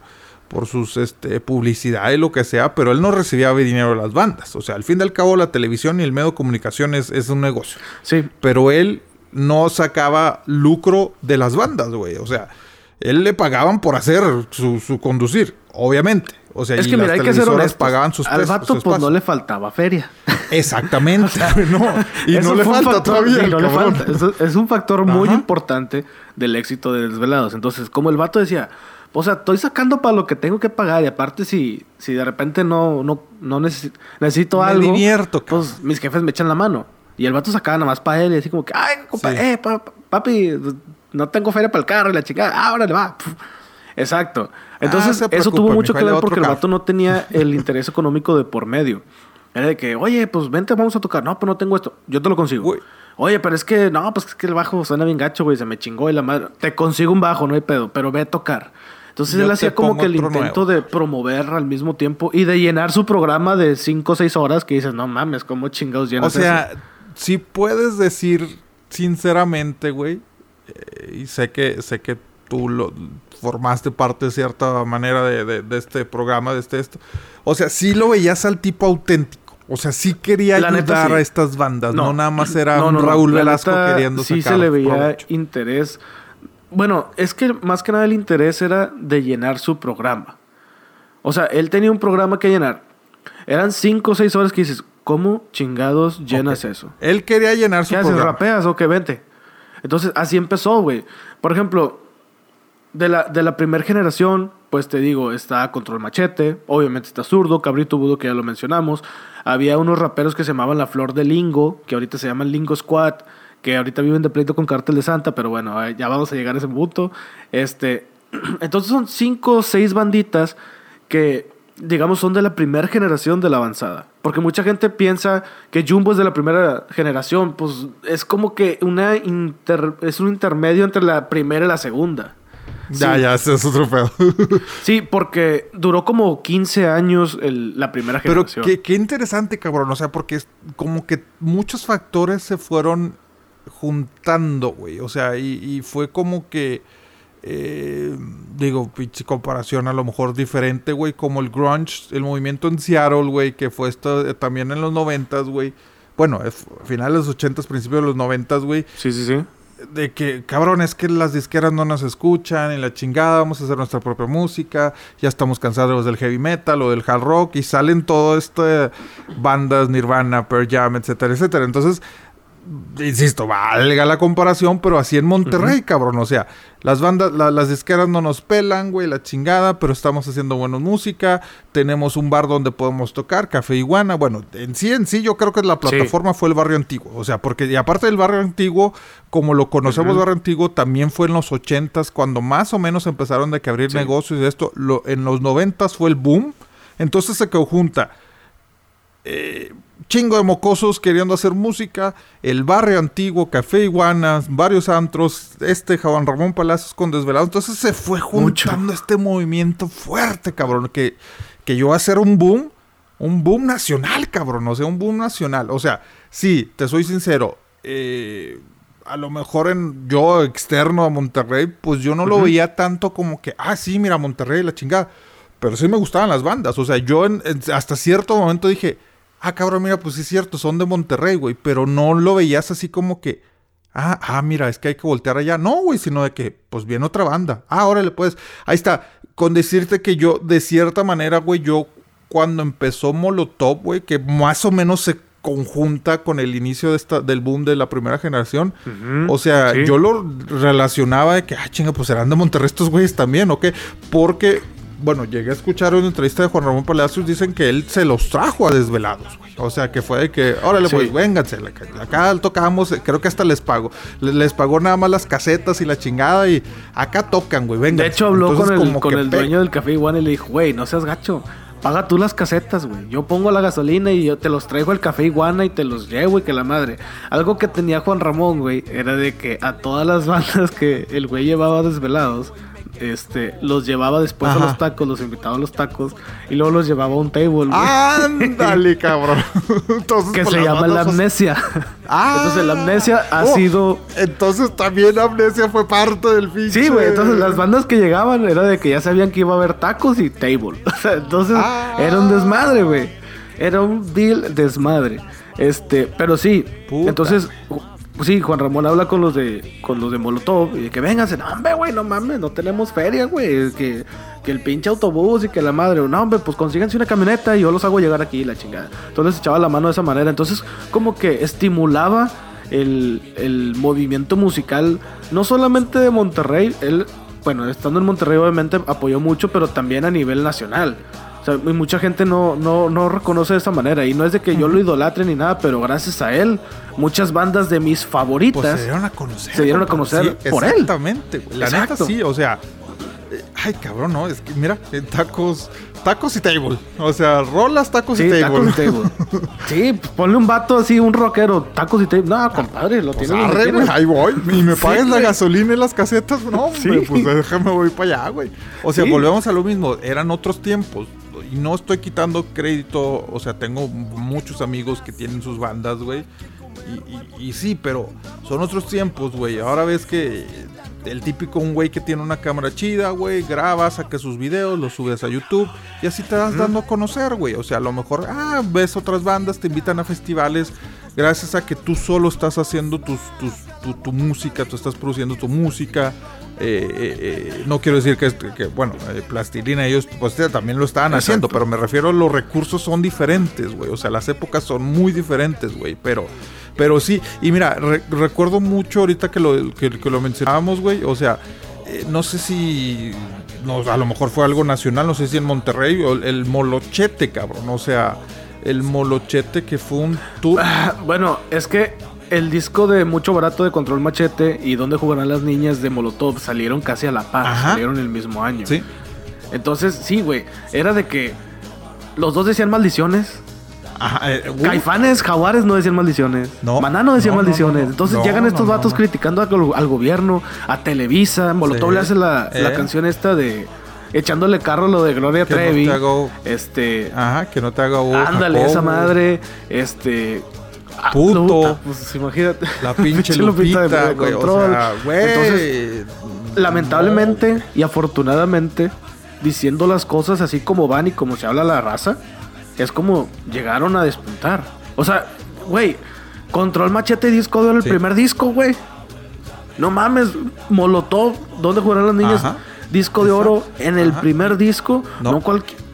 por sus este, publicidad y lo que sea, pero él no recibía dinero de las bandas. O sea, al fin y al cabo la televisión y el medio de comunicación es, es un negocio. Sí, Pero él no sacaba lucro de las bandas, güey. O sea, él le pagaban por hacer su, su conducir, obviamente. O sea, es y que mira, las hay que ser televisoras honestos. pagaban sus Al vato, pues no le faltaba feria. Exactamente, *laughs* no. Y no le falta factor- todavía. sí, no le falta. Es un factor muy importante del éxito de Desvelados. Entonces, como el vato decía, o sea, estoy sacando para lo que tengo que pagar. Y aparte, si, si de repente no, no, no necesi- necesito Me algo, divierto, cabrón. pues mis jefes me echan la mano. Y el vato sacaba nada más para él y así como que, ay, compa, Sí. eh, pa- pa- papi, no tengo feria para el carro y la chingada. Ah, órale, va. Puf. Exacto. Entonces, se eso tuvo mucho que le ver porque el carro. vato no tenía el interés económico de por medio. Era de que, oye, pues vente, vamos a tocar. No, pues no tengo esto. Yo te lo consigo. Güey. Oye, pero es que, no, pues es que el bajo suena bien gacho, güey. Se me chingó y la madre. Te consigo un bajo, no hay pedo, pero ve a tocar. Entonces Yo él hacía como que el intento nuevo. de promover al mismo tiempo y de llenar su programa de 5 o 6 horas que dices, no mames, ¿cómo chingados O llenas sea, eso? si puedes decir sinceramente, güey, eh, y sé que sé que tú lo formaste parte de cierta manera de, de- de este programa, de este esto. O sea, sí lo veías al tipo auténtico. O sea, sí quería La neta, ayudar sí. a estas bandas. No, No. nada más era No, un no. Raúl La Velasco neta, queriendo sí sacar se le veía provecho. interés. Bueno, es que más que nada el interés era de llenar su programa. O sea, él tenía un programa que llenar. Eran 5 o 6 horas que dices, ¿cómo chingados llenas eso? Él quería llenar su ¿Qué haces? programa. ¿Rapeas o qué? Vente. Entonces, así empezó, güey. Por ejemplo, de la, de la primera generación, pues te digo, está Control Machete, obviamente está Zurdo, Cabrito Budo, que ya lo mencionamos. Había unos raperos que se llamaban La Flor de Lingo, que ahorita se llaman Lingo Squad, que ahorita viven de pleito con Cártel de Santa, pero bueno, eh, ya vamos a llegar a ese punto. Este, *clears throat* entonces son cinco o seis banditas que, digamos, son de la primera generación de la avanzada. Porque mucha gente piensa que Jumbo es de la primera generación, pues es como que una inter- es un intermedio entre la primera y la segunda. Ya, Sí. ya, ese es otro pedo. *laughs* Sí, porque duró como 15 años el- la primera Pero generación. qué, qué interesante, cabrón. O sea, porque es como que muchos factores se fueron juntando, güey. O sea, y, y fue como que. eh, digo, pinche comparación a lo mejor diferente, güey. Como el grunge, el movimiento en Seattle, güey, que fue esto eh, también en los noventas, güey. Bueno, es- finales de los ochentas, principios de los noventas, güey Sí, sí, sí. de que, cabrón, es que las disqueras no nos escuchan y la chingada, vamos a hacer nuestra propia música, ya estamos cansados del heavy metal o del hard rock y salen todo esto de bandas, Nirvana, Pearl Jam, etcétera, etcétera. Entonces, insisto, valga la comparación, pero así en Monterrey, cabrón, o sea, las bandas, la- las disqueras no nos pelan, güey, la chingada, pero estamos haciendo buena música, tenemos un bar donde podemos tocar, Café Iguana, bueno, en sí, en sí, yo creo que la plataforma fue el barrio antiguo, o sea, porque y aparte del barrio antiguo, como lo conocemos Ujú. barrio antiguo, también fue en los ochentas, cuando más o menos empezaron de que abrir Sí. negocios y esto, lo, en los noventas fue el boom, entonces se conjunta eh, chingo de mocosos queriendo hacer música, el barrio antiguo, Café Iguanas, varios antros, este Juan Ramón Palacios con Desvelados. Entonces se fue Mucho. juntando este movimiento fuerte, cabrón, que, que llegó a ser un boom, un boom nacional, cabrón, o sea, un boom nacional. O sea, sí, te soy sincero, eh, a lo mejor en yo externo a Monterrey, pues yo no lo veía tanto como que, ah, sí, mira, Monterrey, la chingada. Pero sí me gustaban las bandas. O sea, yo en- en- hasta cierto momento dije, ah, cabrón, mira, pues sí es cierto, son de Monterrey, güey. Pero no lo veías así como que, ah, ah, mira, es que hay que voltear allá. No, güey, sino de que, pues viene otra banda. Ah, órale, pues. Ahí está. Con decirte que yo, de cierta manera, güey, yo cuando empezó Molotov, güey, que más o menos se conjunta con el inicio de esta, del boom de la primera generación. O sea, yo lo relacionaba de que, ah, chinga, pues serán de Monterrey estos güeyes también, ¿o qué? Porque bueno, llegué a escuchar una entrevista de Juan Ramón Palacios, dicen que él se los trajo a desvelados, güey. O sea, que fue de que, órale, pues vénganse, acá tocamos, creo que hasta les pago. Les, pagó nada más las casetas y la chingada y acá tocan, güey, vengan. De hecho, habló con el, con el dueño del café igual y le dijo, güey, no seas gacho. Paga tú las casetas, güey. Yo pongo la gasolina y yo te los traigo al café iguana y te los llevo y que la madre. Algo que tenía Juan Ramón, güey, era de que a todas las *laughs* bandas que el güey llevaba desvelados, este, los llevaba después a los tacos, los invitaba a los tacos y luego los llevaba a un table. Ándale, *laughs* cabrón. que se llama la amnesia. Ah, entonces la amnesia ha oh, sido. Entonces también la amnesia fue parte del fin. Sí, güey. Entonces las bandas que llegaban era de que ya sabían que iba a haber tacos y table. *laughs* entonces ah. era un desmadre, güey. Era un deal desmadre. Este, pero sí. Entonces pues sí, Juan Ramón habla con los de con los de Molotov y de que vénganse, no hombre, güey, no mames, no tenemos feria, güey, que, que el pinche autobús y que la madre, no hombre, pues consíganse una camioneta y yo los hago llegar aquí, la chingada. Entonces echaba la mano de esa manera, entonces como que estimulaba el, el movimiento musical, no solamente de Monterrey, él, bueno, estando en Monterrey obviamente apoyó mucho, pero también a nivel nacional sea, mucha gente no, no, no reconoce de esta manera. Y no es de que yo lo idolatre ni nada, pero gracias a él, muchas bandas de mis favoritas pues se dieron a conocer. Se dieron a conocer por él. Exactamente. La neta sí, o sea. Eh, ay, cabrón, no, es que mira, tacos, tacos y table. O sea, rolas, tacos y table. Tacos y table. *laughs* sí, pues ponle un vato así, un rockero, tacos y table. No, compadre, lo pues tiene. Arre, güey, ahí voy. Y me pagues la gasolina y las casetas. No, pues déjame voy para allá, güey. O sea, volvemos a lo mismo. Eran otros tiempos y no estoy quitando crédito, o sea, tengo muchos amigos que tienen sus bandas, güey. Y, sí, pero son otros tiempos, güey. Ahora ves que el típico un güey que tiene una cámara chida, güey, graba, saca sus videos, los subes a YouTube y así te das dando a conocer, güey. O sea, a lo mejor, ah, ves otras bandas, te invitan a festivales gracias a que tú solo estás haciendo tus, tu, tu música, tú estás produciendo tu música eh, eh, eh, no quiero decir que, que bueno, plastilina ellos pues también lo estaban haciendo, pero me refiero a los recursos son diferentes, güey. O sea, las épocas son muy diferentes, güey. Pero, pero sí, y mira, recuerdo mucho ahorita que lo, que, lo mencionábamos, güey. O sea, no sé si no, a lo mejor fue algo nacional, no sé si en Monterrey, o el molochete, cabrón. O sea, el molochete que fue un tour. bueno, es que el disco de Mucho Barato de Control Machete y Donde jugarán las niñas de Molotov salieron casi a la par, salieron el mismo año. Sí. Entonces, sí, güey, era de que los dos decían maldiciones. Ajá, eh, uh. Caifanes, Jaguares no decían maldiciones. No. Maná no decía maldiciones. Entonces llegan estos vatos criticando al, gobierno, a Televisa. Molotov le hace la, la, eh. canción esta de echándole carro lo de Gloria Trevi. este. Ajá, que no te haga Ándale, esa madre. Este. Ah, puto. pues imagínate. La pinche *laughs* Lupita, de güey. Entonces, lamentablemente y afortunadamente, diciendo las cosas así como van y como se habla la raza, es como llegaron a despuntar. O sea, güey, Control Machete Disco de el primer disco, güey. No mames, Molotov, ¿dónde jugaron las niñas? disco de oro en el primer disco. No,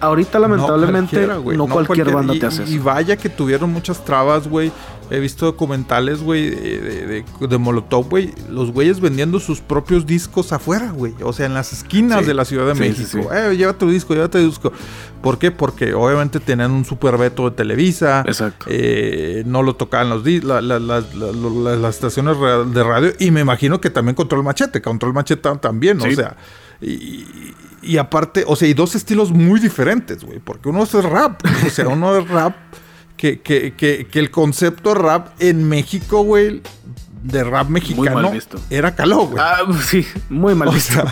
ahorita lamentablemente no, cualquier banda te hace eso. Y vaya que tuvieron muchas trabas, güey. He visto documentales, güey, de, de, Molotov, güey. Los güeyes vendiendo sus propios discos afuera, güey. O sea, en las esquinas de la Ciudad de México. eh, llévate tu disco, llévate tu disco. ¿Por qué? Porque obviamente tenían un super veto de Televisa. Exacto. Eh, no lo tocaban los las estaciones de radio. Y me imagino que también Control Machete. Control Machete también, o sea. Y, aparte, o sea, y dos estilos muy diferentes, güey. Porque uno es rap, *laughs* o sea, uno es rap. Que, que, que, que el concepto rap en México, güey, de rap mexicano era caló, güey. Ah, *laughs* sí, muy mal visto.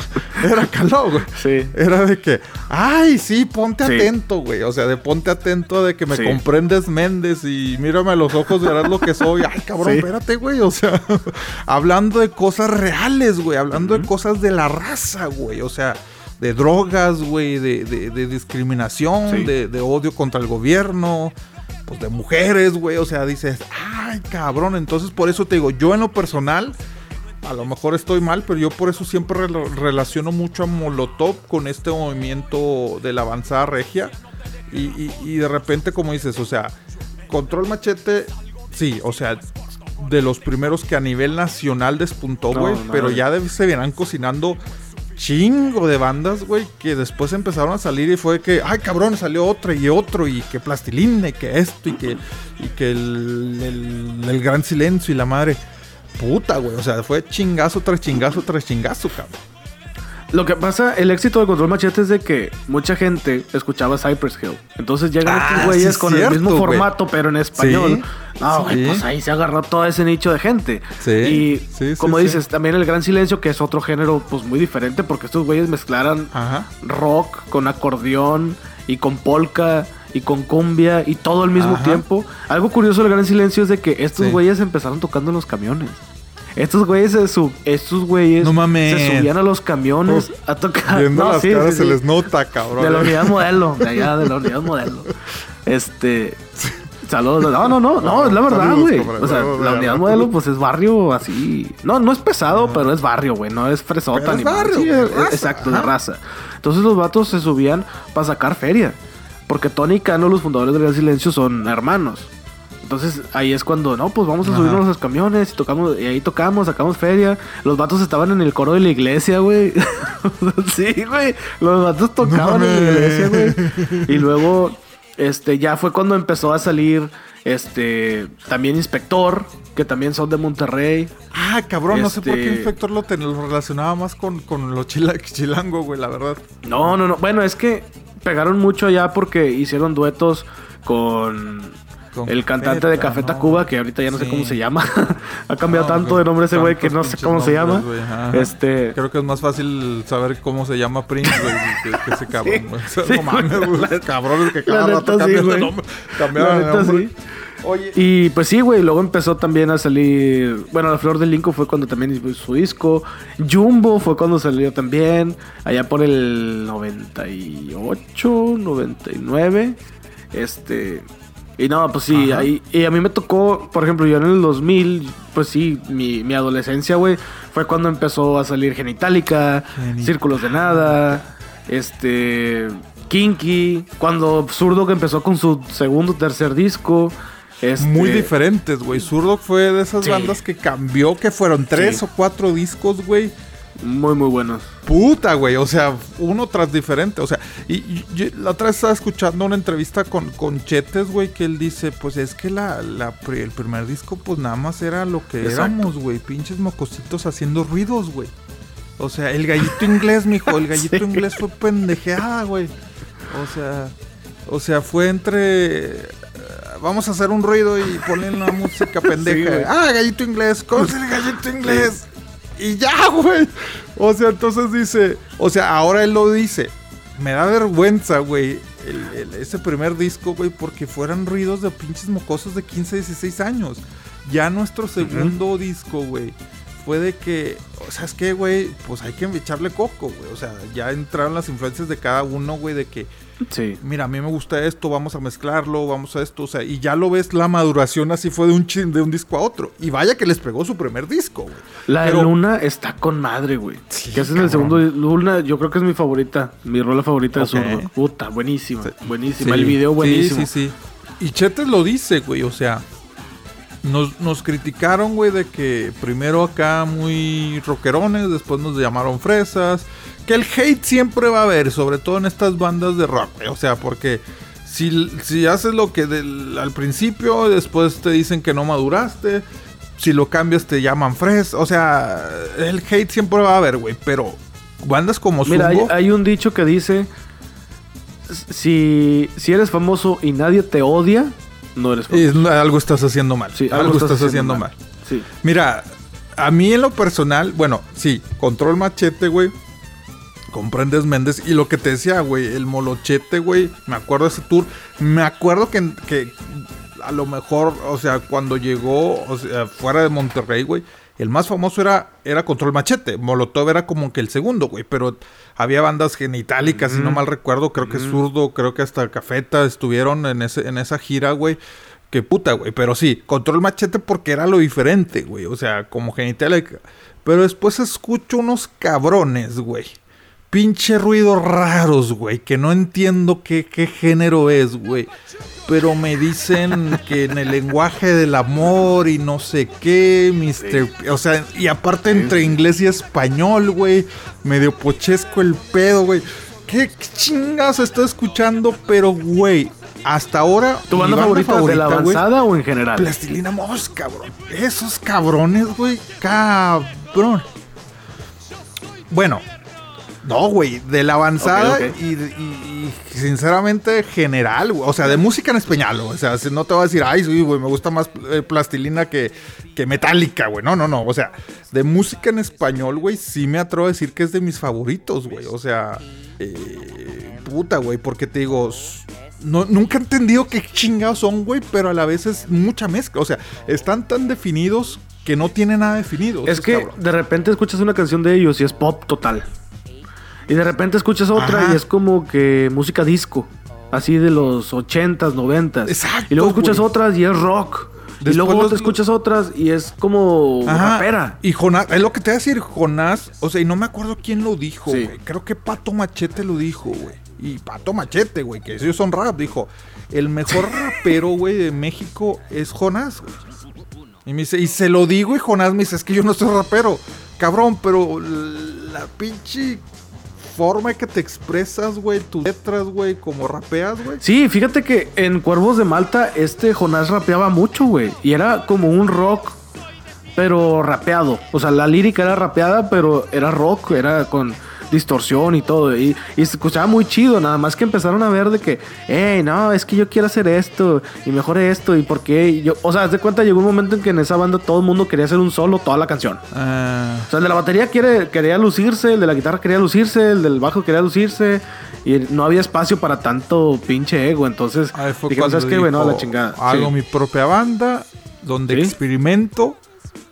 era caló, güey. Sí. Era de que, ay, sí, ponte atento, güey. O sea, de ponte atento de que me comprendes Méndez y mírame a los ojos, verás lo que soy. Ay, cabrón, espérate, güey. O sea, *laughs* hablando de cosas reales, güey. Hablando de cosas de la raza, güey. O sea, de drogas, güey, de, de, discriminación, de, de odio contra el gobierno pues, de mujeres, güey. O sea, dices, ay, cabrón. Entonces, por eso te digo, yo en lo personal, a lo mejor estoy mal, pero yo por eso siempre relaciono mucho a Molotov con este movimiento de la avanzada regia. Y, y- y de repente, como dices, o sea, Control Machete, sí, o sea, de los primeros que a nivel nacional despuntó, güey. no, pero ya de- se verán cocinando chingo de bandas, güey, que después empezaron a salir y fue que, ay cabrón, salió otra y otro, y que plastilina, y que esto, y que, el, el- el gran silencio y la madre. Puta, güey, o sea, fue chingazo tras chingazo tras chingazo, cabrón. Lo que pasa, el éxito de Control Machete es de que mucha gente escuchaba Cypress Hill. Entonces llegan Ah, estos güeyes sí, con cierto, el mismo güey. formato, pero en español. No, güey, sí. pues ahí se agarró todo ese nicho de gente. Sí, Y sí, sí, como sí. dices, también el Gran Silencio, que es otro género pues muy diferente, porque estos güeyes mezclaran Ajá. rock con acordeón y con polka y con cumbia y todo al mismo Ajá. tiempo. Algo curioso del Gran Silencio es de que estos Sí. güeyes empezaron tocando en los camiones. Estos güeyes se sub- estos güeyes No mames. se subían a los camiones Uf, a tocar. Viendo No, las sí, caras sí, se sí. les nota, cabrón. De la unidad modelo, de allá de la unidad modelo. *laughs* Este. Saludos. No, no, no, no, es la verdad, güey. O sea, la unidad modelo, pues es barrio así. No, no es pesado, pero es barrio, güey. No es fresota ni barrio, Sí, es- raza, exacto, de raza. Entonces los vatos se subían para sacar feria. Porque Tony y Cano, los fundadores del Gran Silencio, son hermanos. Entonces ahí es cuando, no, pues vamos a Ajá. subirnos a los camiones y tocamos, y ahí tocamos, sacamos feria. Los vatos estaban en el coro de la iglesia, güey. *laughs* sí, güey. Los vatos tocaban en la iglesia, güey. Y luego, este, ya fue cuando empezó a salir, este, también Inspector, que también son de Monterrey. Ah, cabrón, no sé por qué Este- Inspector lo, ten- lo relacionaba más con, con lo chila- chilango, güey, la verdad. No, no, no. Bueno, es que pegaron mucho allá porque hicieron duetos con Con el cantante de Café Tacuba, que ahorita ya no sé cómo se llama. *laughs* ha cambiado No, tanto de nombre ese güey que no sé cómo se llama. Este. Creo que es más fácil saber cómo se llama Prince, güey, que, ese *laughs* cabrón, Sí, güey. O sea, sí, no mames, güey, cabrones que cada rato cambian de nombre. Cambiaron de nombre. Oye, Y pues sí, güey, luego empezó también a salir. Bueno, La Flor del Lincoln fue cuando también hizo su disco. Jumbo fue cuando salió también. Allá por el 98, 99. Este. Y no, pues sí, ahí. Y a mí me tocó, por ejemplo, yo en el 2000, pues sí, mi, mi adolescencia, güey, fue cuando empezó a salir Genitalica, Genitalica. Círculos de Nada, este. Kinky, cuando Zurdo que empezó con su segundo, tercer disco. Este, muy diferentes, güey. Zurdo fue de esas Sí. bandas que cambió, que fueron tres Sí. o cuatro discos, güey. Muy, muy buenos. Puta, güey. O sea, uno tras diferente. O sea, y, y la otra vez estaba escuchando una entrevista con, con Chetes, güey, que él dice, pues es que la, la el primer disco, pues nada más era lo que Exacto. éramos, güey. Pinches mocositos haciendo ruidos, güey. O sea, el gallito inglés, mijo. El *laughs* gallito Sí. inglés fue pendejeada, güey. O sea, o sea, fue entre... eh, Vamos a hacer un ruido y ponen la música *laughs* pendeja. ah, gallito inglés, ¿cómo es el gallito inglés? Y ya, *laughs* güey. O sea, entonces dice, o sea, ahora él lo dice. Me da vergüenza, güey, ese primer disco, güey, porque fueran ruidos de pinches mocosos de 15, 16 años. Ya nuestro segundo disco, güey, fue de que, o sea, es que, güey, pues hay que echarle coco, güey. O sea, ya entraron las influencias de cada uno, güey, de que, Sí. mira, a mí me gusta esto, vamos a mezclarlo, vamos a esto, o sea, y ya lo ves, la maduración así fue de un chin, de un disco a otro. Y vaya que les pegó su primer disco, güey. La de Luna está con madre, güey. Sí, que ese es el segundo. Luna, yo creo que es mi favorita. Mi rola favorita Ok. de Zurdo. Puta, buenísima. Sí. Buenísima. El video buenísimo. Sí, sí, sí. Y Chetes lo dice, güey, o sea, nos, nos criticaron, güey, de que primero acá muy rockerones, después nos llamaron fresas. Que el hate siempre va a haber, sobre todo en estas bandas de rock, güey, o sea, porque si, si haces lo que del- al principio, después te dicen que no maduraste. Si lo cambias te llaman fres, o sea, el hate siempre va a haber, güey, pero bandas como Mira, hay, hay un dicho que dice: si, si eres famoso y nadie te odia, no eres algo estás haciendo mal. Sí, algo, estás, haciendo mal. Sí. Mira, a mí en lo personal, bueno, sí, control machete, güey. Comprendes Méndez. Y lo que te decía, güey, el molochete, güey. Me acuerdo de ese tour. Me acuerdo que, que a lo mejor, o sea, cuando llegó, o sea, fuera de Monterrey, güey. El más famoso era, era Control Machete. Molotov era como que el segundo, güey. Pero había bandas genitálicas, si no mal recuerdo. Creo que Zurdo, creo que hasta Cafeta estuvieron en, ese, en esa gira, güey. Que puta, güey. Pero sí, Control Machete porque era lo diferente, güey. O sea, como genitálica. Pero después escucho unos cabrones, güey. Pinche ruidos raros, güey, que no entiendo qué, qué género es, güey. Pero me dicen que en el lenguaje del amor y no sé qué, Mr. O sea, y aparte entre inglés y español, güey. Medio pochesco el pedo, güey. ¿Qué chingas estoy escuchando? Pero, güey, hasta ahora. ¿Tu banda, mi favorita, de la avanzada o en general? Plastilina Moss, cabrón. Esos cabrones, güey. Cabrón. Bueno, no, güey, de la avanzada. Y, y- y sinceramente general, güey. O sea, de música en español. O sea, no te voy a decir, ay, sí, güey, me gusta más eh, plastilina que, que metálica, güey. No, no, no. O sea, de música en español, güey, sí me atrevo a decir que es de mis favoritos, güey. O sea, eh, puta, güey, porque te digo, no, nunca he entendido qué chingados son, güey, pero a la vez es mucha mezcla. O sea, están tan definidos que no tienen nada definido. Es que cabrón. de repente escuchas una canción de ellos y es pop total. Y de repente escuchas otra Ajá. y es como que música disco. Así de los 80s, 90s. Exacto, Y luego escuchas otras y es rock. y luego los- te escuchas otras y es como Ajá, rapera. Y Jonás, es lo que te voy a decir, Jonás, o sea, y no me acuerdo quién lo dijo, Sí. güey. Creo que Pato Machete lo dijo, güey. Y Pato Machete, güey, que ellos son rap, dijo, el mejor *laughs* rapero, güey, de México es Jonás, güey. Y me dice, y se lo digo y Jonás me dice, es que yo no soy rapero. Cabrón, pero la pinche forma que te expresas, güey, tus letras, güey, como rapeas, güey. Sí, fíjate que en Cuervos de Malta este Jonás rapeaba mucho, güey. Y era como un rock, pero rapeado. O sea, la lírica era rapeada, pero era rock, era con distorsión y todo. Y, y se escuchaba muy chido, nada más que empezaron a ver de que, hey, no, es que yo quiero hacer esto, y mejor esto, y por qué. Y yo, o sea, haz de cuenta, llegó un momento en que en esa banda todo el mundo quería hacer un solo toda la canción. Ah, O sea, el de la batería quiere, quería lucirse, el de la guitarra quería lucirse, el del bajo quería lucirse. Y no había espacio para tanto pinche ego. Entonces, Ahí fue cuando ¿sabes qué, güey? No, a la chingada. Hago Sí. mi propia banda, donde Sí. experimento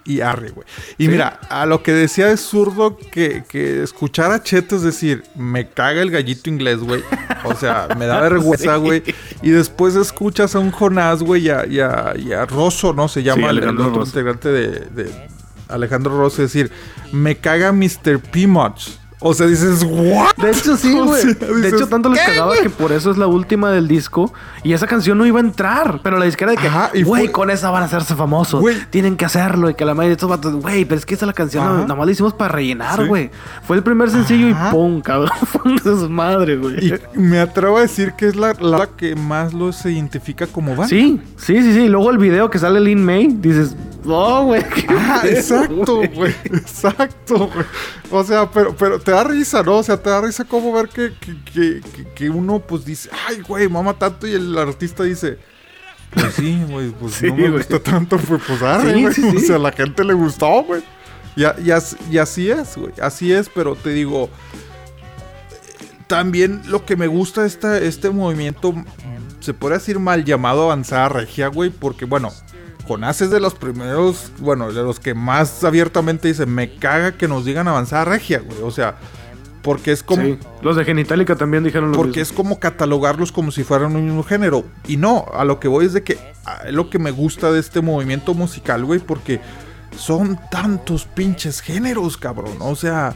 y arre, güey. Y Sí. mira, a lo que decía es zurdo que, que escuchar a Cheto es decir, me caga el gallito inglés, güey. O sea, me da *laughs* vergüenza, Sí. güey. Y después escuchas a un Jonás, güey, y a, y a- y a Rosso, ¿no? Se llama Sí, el- el, otro integrante de, de Alejandro Rosso, es decir, me caga Mr. P-Much. O sea, dices, ¿what? De hecho, sí, *laughs* O güey. sea, de hecho, tanto les ¿qué, cagaba que por eso es la última del disco. Y esa canción no iba a entrar. Pero la disquera de que, Ajá, y güey, fue- con esa van a hacerse famosos. Güey. Tienen que hacerlo. Y que la mayoría de estos vatos, güey, pero es que esa la canción Ajá. nada más la hicimos para rellenar, Sí. güey. Fue el primer sencillo Ajá. y pum, cabrón. *laughs* Fue un desmadre, güey. Y me atrevo a decir que es la, la que más los identifica como banda. Sí, sí, sí, sí. Y Luego el video que sale Lin May, dices, oh, güey. *laughs* Ah, exacto, *laughs* güey. Exacto, güey. O sea, pero, pero te da risa, ¿no? O sea, te da risa como ver que, que, que, que- uno pues dice, ay, güey, mama tanto y el artista dice... Pues sí, güey, pues Sí, no me güey. gusta tanto, pues, pues arre, güey. sí, O sea, a la gente le gustó, güey. Y, y y así es, güey. Así es, pero te digo, también lo que me gusta de este movimiento, se puede decir mal llamado avanzada regia, güey, porque bueno, Jonás es de los primeros, bueno, de los que más abiertamente dicen, me caga que nos digan avanzada regia, güey, o sea, porque es como... Sí. Los de Genitalica también dijeron lo Porque mismo. es como catalogarlos como si fueran un mismo género. Y no, a lo que voy es de que es lo que me gusta de este movimiento musical, güey, porque son tantos pinches géneros, cabrón. O sea,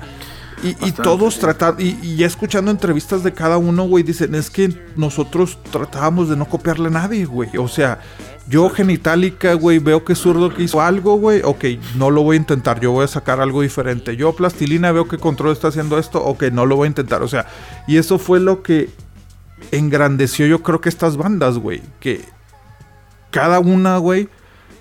y, todos sí. tratan, y, y ya escuchando entrevistas de cada uno, güey, dicen, es que nosotros tratábamos de no copiarle a nadie, güey. O sea, yo genitalica, güey, veo que zurdo que hizo algo, güey, ok, no lo voy a intentar, yo voy a sacar algo diferente. Yo plastilina veo que control está haciendo esto, ok, no lo voy a intentar. O sea, y eso fue lo que engrandeció yo creo que estas bandas, güey, que cada una, güey,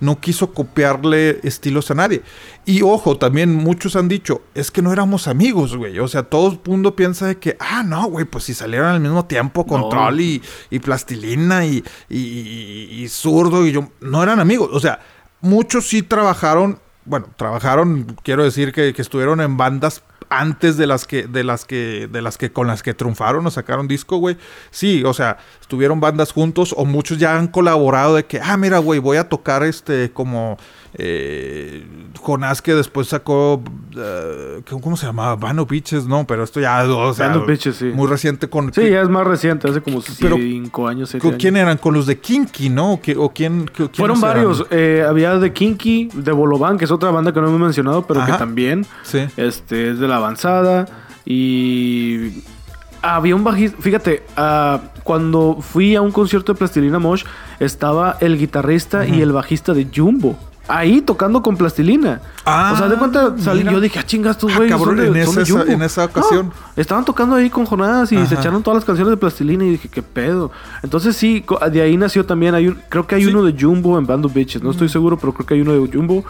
no quiso copiarle estilos a nadie. Y ojo, también muchos han dicho, es que no éramos amigos, güey. O sea, todo el mundo piensa de que, ah, no, güey, pues si salieron al mismo tiempo Control y, y Plastilina y, y, y- y Zurdo y yo, no eran amigos. O sea, muchos sí trabajaron, bueno, trabajaron, quiero decir que, que estuvieron en bandas antes de las que de las que de las que con las que triunfaron o sacaron disco, güey. Sí, o sea, estuvieron bandas juntos o muchos ya han colaborado de que, ah, mira, güey, voy a tocar este como eh, Jonás que después sacó eh, ¿cómo se llamaba? Vano Bitches, no, pero esto ya o sea, Band of Bitches, sí. muy reciente con Sí, ya es más reciente, hace como Pero- cinco años, siete ¿con años. quién eran? Con los de Kinky, ¿no? ¿O, qué- o quién, qué- Fueron eran? varios. eh, había de Kinky, de Bolovan, que es otra banda que no me he mencionado, pero Ajá. que también Sí. este, es de la avanzada. Y había un bajista, fíjate, ah, cuando fui a un concierto de Plastilina Mosh, estaba el guitarrista y el bajista de Jumbo. Ahí tocando con plastilina. Ah, o sea, de cuenta, salí, yo dije, ah, chingas, estos Ah, güeyes. cabrón, son de- en son esa- Jumbo". en esa ocasión. No, estaban tocando ahí con jornadas y se echaron todas las canciones de plastilina y dije, qué pedo. Entonces sí, de ahí nació también, hay un, creo que hay Sí. uno de Jumbo en Band of Bitches, no estoy seguro, pero creo que hay uno de Jumbo.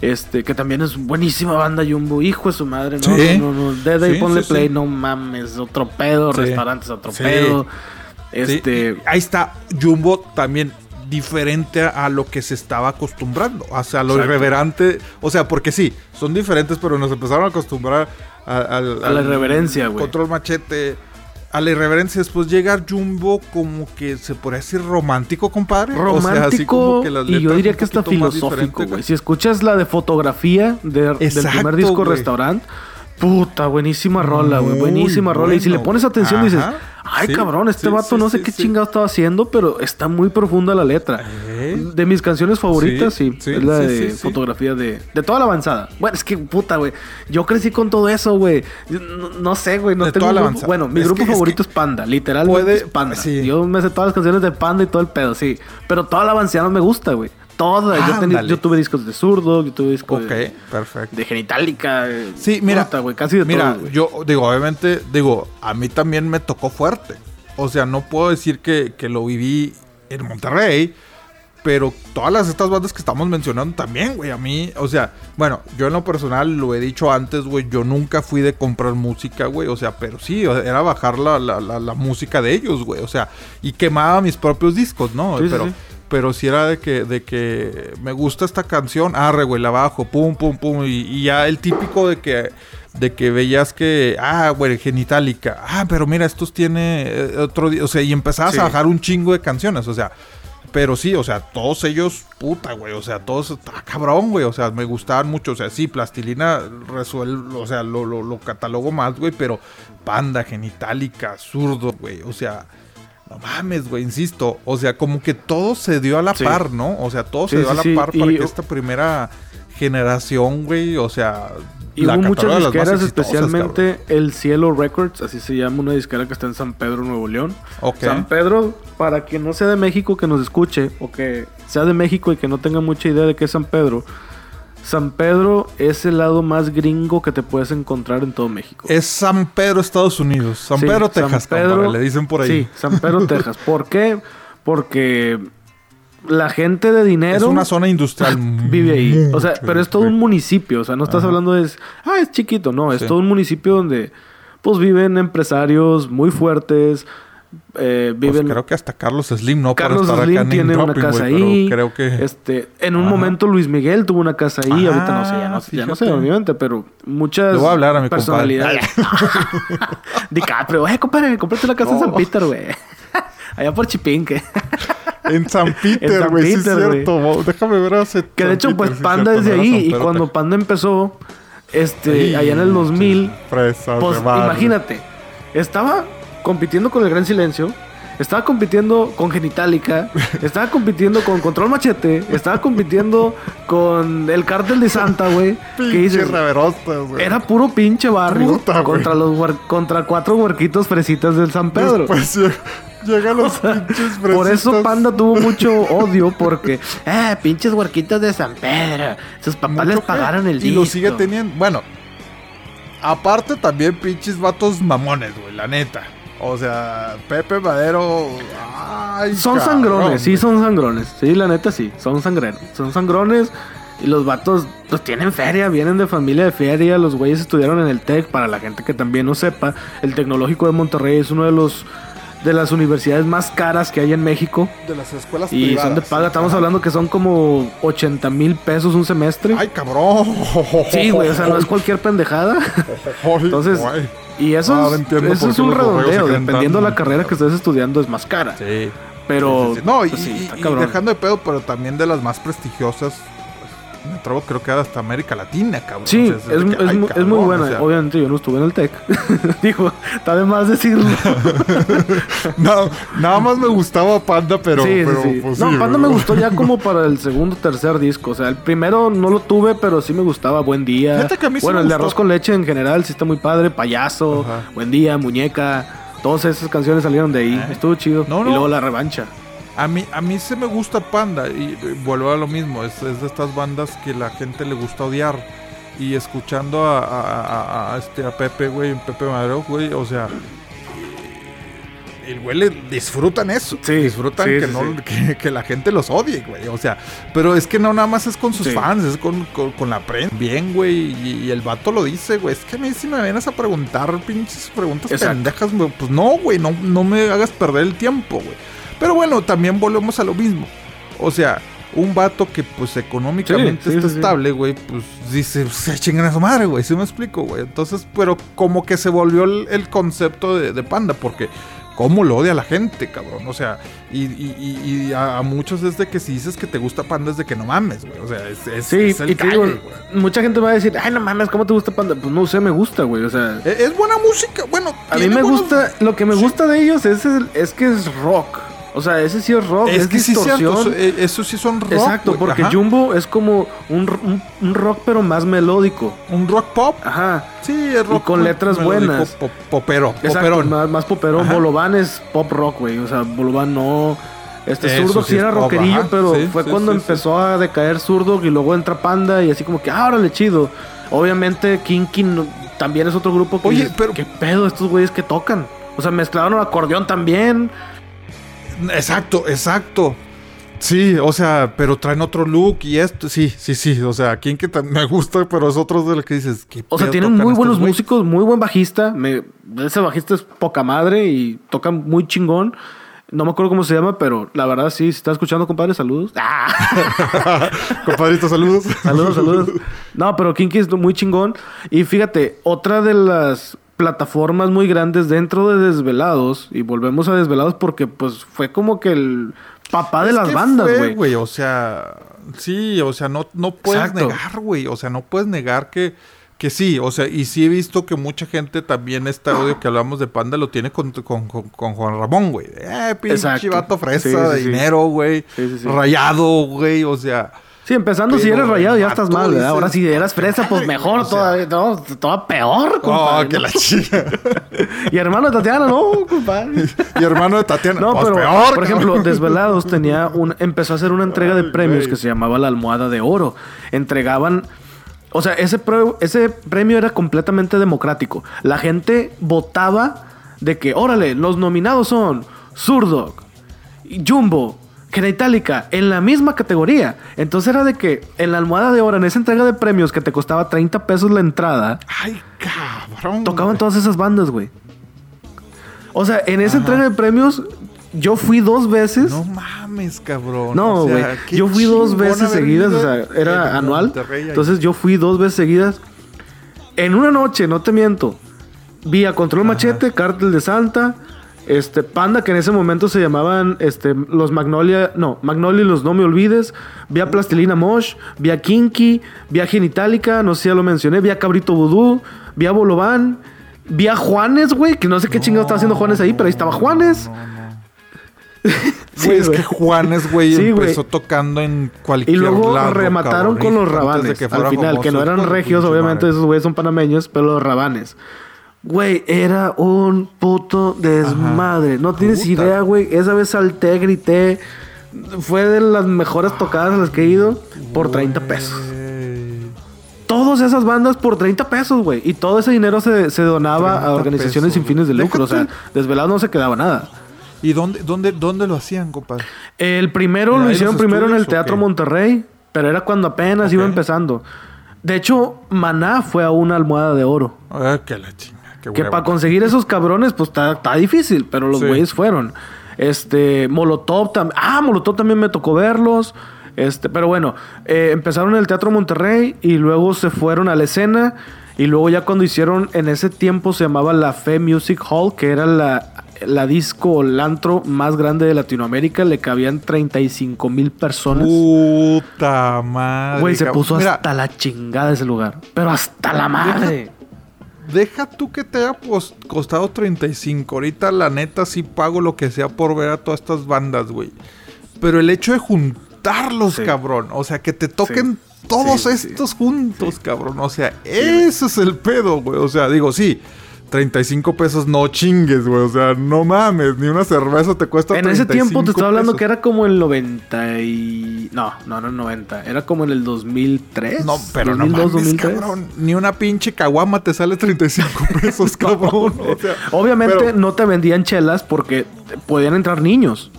Este, que también es buenísima banda Jumbo, hijo de su madre, no, Sí. no, no, de ahí Sí, ponle sí, play, no mames, otro pedo, restaurantes, otro pedo. Este, ahí está Jumbo también diferente a lo que se estaba acostumbrando, o sea, lo Exacto. irreverente, o sea, porque sí, son diferentes, pero nos empezaron a acostumbrar a, la irreverencia, güey. Control machete, a la irreverencia, después llega Jumbo como que se podría decir romántico, compadre. O sea, así romántico como que las y yo diría que está filosófico, güey. Si escuchas la de fotografía de- del Exacto, primer disco güey. Restaurant, puta, buenísima rola, güey, buenísima rola. Y si le bueno. pones atención dices, ay Sí, cabrón, este sí, vato sí, no sé qué chingado estaba haciendo, pero está muy profunda la letra. ¿Eh? De mis canciones favoritas, sí, es la de fotografía de, de toda la avanzada. Bueno, es que puta, güey. Yo crecí con todo eso, güey. No, no sé, güey. No De tengo toda la avanzada. Bueno, mi Es grupo que- es favorito que es Panda, literalmente puede- es Panda. sí. Yo me sé todas las canciones de Panda y todo el pedo, sí. Pero toda la avanzada me gusta, güey. Toda. Yo, tenía- Ándale. yo tuve discos de zurdo, yo tuve discos de, perfecto. de genitálica. Sí, mira, puta, güey, casi de mira, todo, yo digo, obviamente, digo, a mí también me tocó fuerte. O sea, no puedo decir que, que lo viví en Monterrey, pero todas las estas bandas que estamos mencionando también, güey, a mí, o sea, bueno, yo en lo personal lo he dicho antes, güey, yo nunca fui de comprar música, güey, o sea, pero sí, era bajar la, la, la, la música de ellos, güey, o sea, y quemaba mis propios discos, ¿no? Sí, sí, pero, sí. Pero si era de que, de que me gusta esta canción, arre, güey, la bajo, pum, pum, pum, y, y ya el típico de que, de que veías que, ah, güey, genitálica, ah, pero mira, estos tiene eh, otro, di- o sea, y empezabas Sí. a bajar un chingo de canciones, o sea, pero sí, o sea, todos ellos, puta, güey, o sea, todos, está cabrón, güey, o sea, me gustaban mucho, o sea, sí, plastilina resuelve, o sea, lo, lo, lo catalogo más, güey, pero panda, genitálica, zurdo, güey, o sea, no mames, güey, insisto, o sea, como que todo se dio a la Sí. par, ¿no? O sea, todo se Sí, dio a la par para y- que esta primera generación, güey, o sea, Y la hubo muchas disqueras, especialmente el Cielo Records, así se llama una disquera que está en San Pedro, Nuevo León. Ok. San Pedro, para quien no sea de México que nos escuche, o que sea de México y que no tenga mucha idea de qué es San Pedro, San Pedro es el lado más gringo que te puedes encontrar en todo México. Es San Pedro, Estados Unidos. San Sí, Pedro, San Texas, Pedro- compadre, le dicen por ahí. Sí, San Pedro, *laughs* Texas. ¿Por qué? Porque la gente de dinero... Es una zona industrial. *laughs* vive ahí. O sea, pero es todo un municipio. O sea, no estás Ajá. hablando de... Ah, es chiquito. No, es Sí. todo un municipio donde pues viven empresarios muy fuertes. Eh, Pues viven... creo que hasta Carlos Slim, ¿no? Para Carlos estar Slim acá tiene una casa ahí. Creo que. Este, en un Ajá. momento Luis Miguel tuvo una casa ahí. Ah, ahorita no sé, ya no, ya no sé, obviamente, pero muchas Le voy a hablar a mi. *laughs* *laughs* DiCaprio, eh, compadre, cómprate una casa en. San Peter, güey. *laughs* Allá por Chipinque. En San Peter, güey, sí es cierto. Déjame ver hace. Que de hecho, Peter, pues sí Panda es de ahí. Y cuando. Panda empezó, este, allá en el 2000, Fresas pues imagínate, estaba compitiendo con el Gran Silencio, estaba compitiendo con Genitalica, *laughs* estaba compitiendo con Control Machete, estaba compitiendo con el Cártel de Santa, güey. Que Pinche dices, reverostas, güey. era puro pinche barrio Puta, contra los contra cuatro huerquitos fresitas del San Pedro. Después llegan los *laughs* pinches Por eso fresitas. Panda tuvo mucho *laughs* odio porque, eh, pinches huerquitos de San Pedro. Sus papás Mucho les pagaron el Y disco. lo sigue teniendo. Bueno, aparte también pinches vatos mamones, güey, la neta. O sea, Pepe Madero. Ay, Son cabrón, sangrones, sí, son sangrones. Sí, la neta sí, son sangreros. Son sangrones y los vatos pues tienen feria, vienen de familia de feria. Los güeyes estudiaron en el TEC. Para la gente que también no sepa, el Tecnológico de Monterrey es uno de los de las universidades más caras que hay en México. De las escuelas Y privadas. son de paga. Estamos Ajá. hablando que son como 80 mil pesos un semestre. Ay, cabrón. Sí, güey, o sea, no es cualquier pendejada. *laughs* Entonces, y eso Ahora es, eso es un redondeo. Dependiendo de la carrera que estés estudiando, es más cara. Sí. Pero, Sí, sí, sí. No, y, pues sí, y- está y dejando de pedo, pero también de las más prestigiosas. Me atrevo creo que hasta América Latina, cabrón. Sí, O sea, es, de que, es ay, mu- es cabrón, muy o buena. sea, Obviamente yo no estuve en el TEC. *laughs* Digo, está de más decirlo. *laughs* no, nada más me gustaba Panda, pero, sí, sí, pero sí. pues, no, Panda me gustó ya como *laughs* para el segundo o tercer disco. O sea, el primero no lo tuve, pero sí me gustaba. Buen día. Fíjate que a mí sí bueno, el de arroz con leche en general sí está muy padre. Payaso, Ajá. Buen día, Muñeca. Todas esas canciones salieron de ahí. Eh. Estuvo chido. No, Y luego la revancha. A mí, a mí se me gusta Panda y vuelvo a lo mismo, es, es de estas bandas que la gente le gusta odiar. Y escuchando a, a- a- a este, a Pepe, güey, Pepe Madero, güey, o sea, el güey le disfrutan eso. Sí, disfrutan sí, que, sí, no, sí. Que, que la gente los odie, güey. O sea, pero es que no nada más es con sus fans, es con, con- con la prensa. Bien, güey, y, y el vato lo dice, güey. Es que a mí si me vienes a preguntar pinches preguntas Exacto. pendejas, güey, pues no, güey, no, no me hagas perder el tiempo, güey. Pero bueno, también volvemos a lo mismo. O sea, un vato que pues económicamente Sí, sí, está sí, estable, güey, pues dice, se chingan a su madre, güey, ¿sí me explico, güey? Entonces, pero como que se volvió el, el concepto de, de Panda, porque cómo lo odia la gente, cabrón. O sea, y, y- y- y a, a muchos es de que si dices que te gusta Panda es de que no mames, güey. O sea, es, es, el y cague, digo, mucha gente va a decir, ay, no mames, ¿cómo te gusta Panda? Pues no sé, me gusta, güey. O sea, Es, es buena música, bueno. a mí me buenos- gusta, lo que me gusta de ellos es, el- es que es rock. O sea, ese sí es rock, es, Es que sí, es distorsión. cierto. eso- eh, Eso sí son rock. Exacto, porque ajá. Jumbo es como un, un- un rock pero más melódico. Un rock pop. Ajá. Sí, es rock. con letras melódico, buenas. pop- popero. Exacto, Poperón. más, más. Bolobán es pop rock, güey. O sea, Bolobán no. Este Eso zurdo sí es era rockerillo, ajá. pero Sí, fue sí, cuando sí, empezó a decaer zurdo y luego entra Panda y así como que, ah, órale, chido. Obviamente, Kinky no- también es otro grupo que. Oye, dices, pero- ¿Qué pedo estos güeyes que tocan? O sea, mezclaron acordeón también. Exacto, exacto. Sí, o sea, pero traen otro look y esto, sí, sí, sí, o sea, quien que me gusta, pero es otro de lo que dices, ¿qué O sea, tienen muy buenos músicos, muy buen bajista. Me, ese bajista es poca madre y toca muy chingón. No me acuerdo cómo se llama, pero la verdad sí, si está escuchando, compadre, saludos. ¡Ah! *laughs* Compadrito, saludos. Saludos, saludos. No, pero Kinky es muy chingón. Y fíjate, otra de las plataformas muy grandes dentro de Desvelados, y volvemos a Desvelados porque pues fue como que el papá de las que bandas, güey. O sea, sí, o sea, no, no puedes Exacto. negar, güey. O sea, no puedes negar que, que sí. O sea, y sí he visto que mucha gente también este audio que hablamos de Panda lo tiene con, con, con- con Juan Ramón, güey. Eh, pinche Exacto. vato fresa Sí, sí, de sí. dinero, güey. Rayado, güey. O sea, Sí, empezando, si eres rayado ya estás mal, ¿verdad? Ahora si eras fresa, pues "Ay, *laughs* mejor o sea". todavía, no, peor, oh, compadre. que ¿no? la chica. *laughs* Y hermano de Tatiana, no, compadre. *laughs* y hermano de Tatiana. No, pues pero, peor, por ejemplo. Desvelados tenía un, empezó a hacer una entrega de premios que se llamaba la Almohada de Oro. Entregaban, o sea, ese, ese premio era completamente democrático. La gente votaba de que, órale, los nominados son Zurdog, Jumbo, Genitalica, en la misma categoría. Entonces era de que en la Almohada de Oro, en esa entrega de premios que te costaba 30 pesos la entrada, Ay, cabrón. tocaban todas esas bandas, güey. O sea, en esa entrega de premios, yo fui dos veces. No mames, cabrón. No, O sea, güey. yo fui dos veces seguidas, o sea, era anual. Entonces yo fui dos veces seguidas. En una noche, no te miento. Vi a Control Machete, Cártel de Santa, este Panda, que en ese momento se llamaban este, los Magnolia, no, Magnolia y los No Me Olvides. Vi a Plastilina Mosh, vi a Kinky, vi a Genitalica, no sé si ya lo mencioné, vi a Cabrito Vudú, vi a Bolobán, vi a Juanes, güey, que no sé qué chingado estaba haciendo Juanes ahí, pero ahí estaba Juanes. *laughs* Sí, Güey, es que Juanes, güey, Sí, güey. empezó tocando en Y cualquier luego lado, remataron cabrón, con los rabanes que al final, que no eran regios, obviamente madre. esos güeyes son panameños, pero los rabanes. Güey, era un puto desmadre. No tienes Puta. idea, güey. Esa vez salté, grité. Fue de las mejores tocadas a las que he ido por 30 pesos. Güey. Todas esas bandas por 30 pesos, güey. Y todo ese dinero se, se donaba 30 a organizaciones pesos, sin fines de güey. lucro. O sea, desvelado no se quedaba nada. ¿Y dónde, dónde, dónde lo hacían, compadre? El primero ¿Ahí lo hicieron primero en el Teatro qué? Monterrey, pero era cuando apenas iba empezando. De hecho, Maná fue a una almohada de oro. Ah, la chinga. Qué Que para conseguir esos cabrones, pues está difícil, pero los Sí. güeyes fueron. Este, Molotov también. Ah, Molotov también me tocó verlos. Este, pero bueno, eh, empezaron en el Teatro Monterrey y luego se fueron a la escena. Y luego ya cuando hicieron, en ese tiempo se llamaba la Fe Music Hall, que era la la disco o el antro más grande de Latinoamérica. Le cabían 35 mil personas. Puta madre. Güey, se puso Mira, hasta la chingada ese lugar. Pero hasta la madre. Deja tú que te haya costado 35. Ahorita, la neta, sí pago lo que sea por ver a todas estas bandas, güey. Pero el hecho de juntarlos, Sí. cabrón. O sea, que te toquen Sí. todos sí. estos juntos, cabrón. O sea, ese es el pedo, güey. O sea, digo, sí. 35 pesos no chingues, güey. O sea, no mames. Ni una cerveza te cuesta En ese tiempo te 35 estaba hablando pesos. que era como el 90 y... No, no, no 90. Era como en el 2003. No, pero 2002, no mames, 2003. cabrón. Ni una pinche caguama te sale 35 *laughs* pesos, cabrón. O sea, Obviamente pero- no te vendían chelas porque podían entrar niños.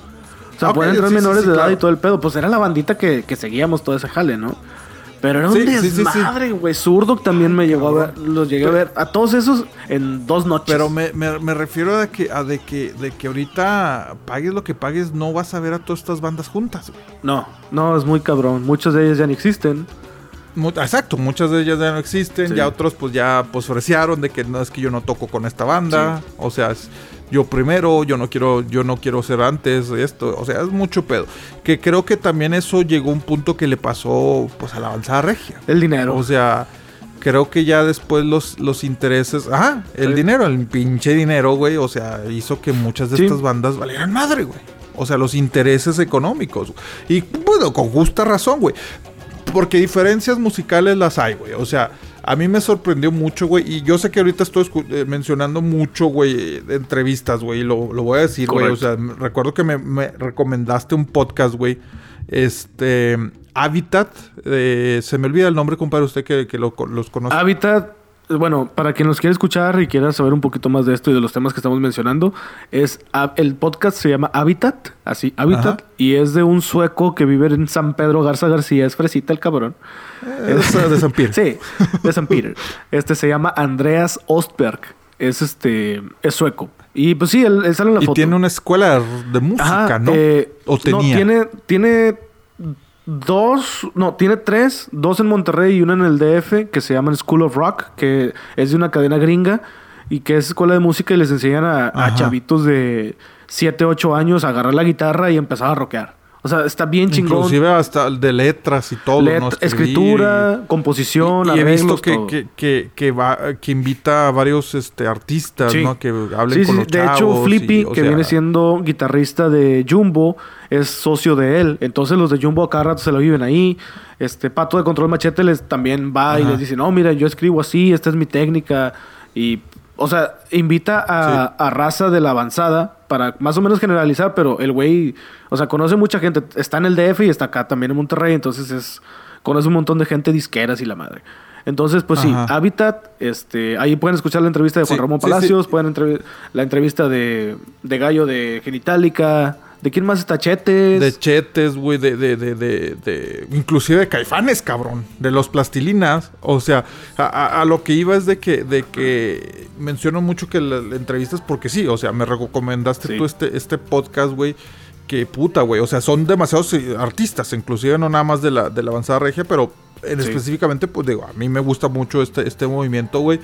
O sea, Ok, podían entrar sí, sí, menores sí, de edad claro. y todo el pedo. Pues era la bandita que, que seguíamos todo ese jale, ¿no? Pero era un Sí, sí, sí, sí. desmadre, güey. Zurdo también me llegó a ver. Los llegué a ver. A todos esos en dos noches. Pero me, me- me refiero a, que, a de, que, de que ahorita pagues lo que pagues, no vas a ver a todas estas bandas juntas. güey. No, no, es muy cabrón. Muchos de ellos ya ni existen. Exacto, muchas de ellas ya no existen, Sí. ya otros pues ya pues ofrecieron de que no es que yo no toco con esta banda, o sea, es yo primero, yo no quiero yo no quiero ser antes esto, o sea, es mucho pedo. Que creo que también eso llegó a un punto que le pasó pues a la avanzada regia. El dinero. O sea, creo que ya después los, los intereses. Ajá, el Sí. dinero, el pinche dinero, güey. O sea, hizo que muchas de Sí. estas bandas valieran madre, güey. O sea, los intereses económicos. Y bueno, con justa razón, güey. Porque diferencias musicales las hay, güey. O sea, a mí me sorprendió mucho, güey. Y yo sé que ahorita estoy eh, mencionando mucho, güey, de entrevistas, güey. y Lo, lo voy a decir, güey. O sea, recuerdo que me, me recomendaste un podcast, güey. Este. Habitat. eh, se me olvida el nombre, compadre, usted que, que lo los conoce. Habitat, bueno, para quien nos quiera escuchar y quiera saber un poquito más de esto y de los temas que estamos mencionando, es el podcast se llama Habitat, así, Habitat, Ajá. y es de un sueco que vive en San Pedro Garza García, es fresita el cabrón. Es eh, de San Pierre. Sí, de San Peter. Este se llama Andreas Ostberg. Es este, es sueco. Y pues sí, él, él sale en la Y foto. tiene una escuela de música, Ajá, ¿no? eh, o tenía. tiene, tiene dos, no, tiene tres, dos en Monterrey y una en el DF que se llaman School of Rock, que es de una cadena gringa y que es escuela de música y les enseñan a, chavitos de 7, 8 años a agarrar la guitarra y empezar a rockear. O sea, está bien chingón. Inclusive hasta de letras y todo, Let- ¿no? Escribir escritura, composición, y, y he visto que, todo. que, que, que va, que invita a varios este, artistas, Sí. ¿no? Que hablen Sí, con sí, los de hecho, Flippy, y, que sea, viene siendo guitarrista de Jumbo, es socio de él. Entonces los de Jumbo a cada rato se lo viven ahí. Este Pato de Control Machete les también va y les dice, no, mira, yo escribo así, esta es mi técnica. Y, o sea, invita a, a raza de la avanzada para más o menos generalizar, pero el güey, o sea, conoce mucha gente. Está en el DF y está acá también en Monterrey, entonces es conoce un montón de gente disqueras y la madre. Entonces, pues sí. Habitat, este, ahí pueden escuchar la entrevista de Juan Sí, Ramón sí. Palacios, pueden la entrevista de, de Gallo de Genitalica, ¿de quién más está Chetes? De chetes, güey, de, de, de, de, de- Inclusive de caifanes, cabrón. De los plastilinas. O sea, a, a- a lo que iba es de que, de que menciono mucho que las entrevistas porque sí, o sea, me recomendaste Sí. tú este, este podcast, güey. Que puta, güey. O sea, son demasiados eh, artistas, inclusive no nada más de la, de la avanzada regia, pero en Sí. específicamente, pues digo, a mí me gusta mucho este, este movimiento, güey.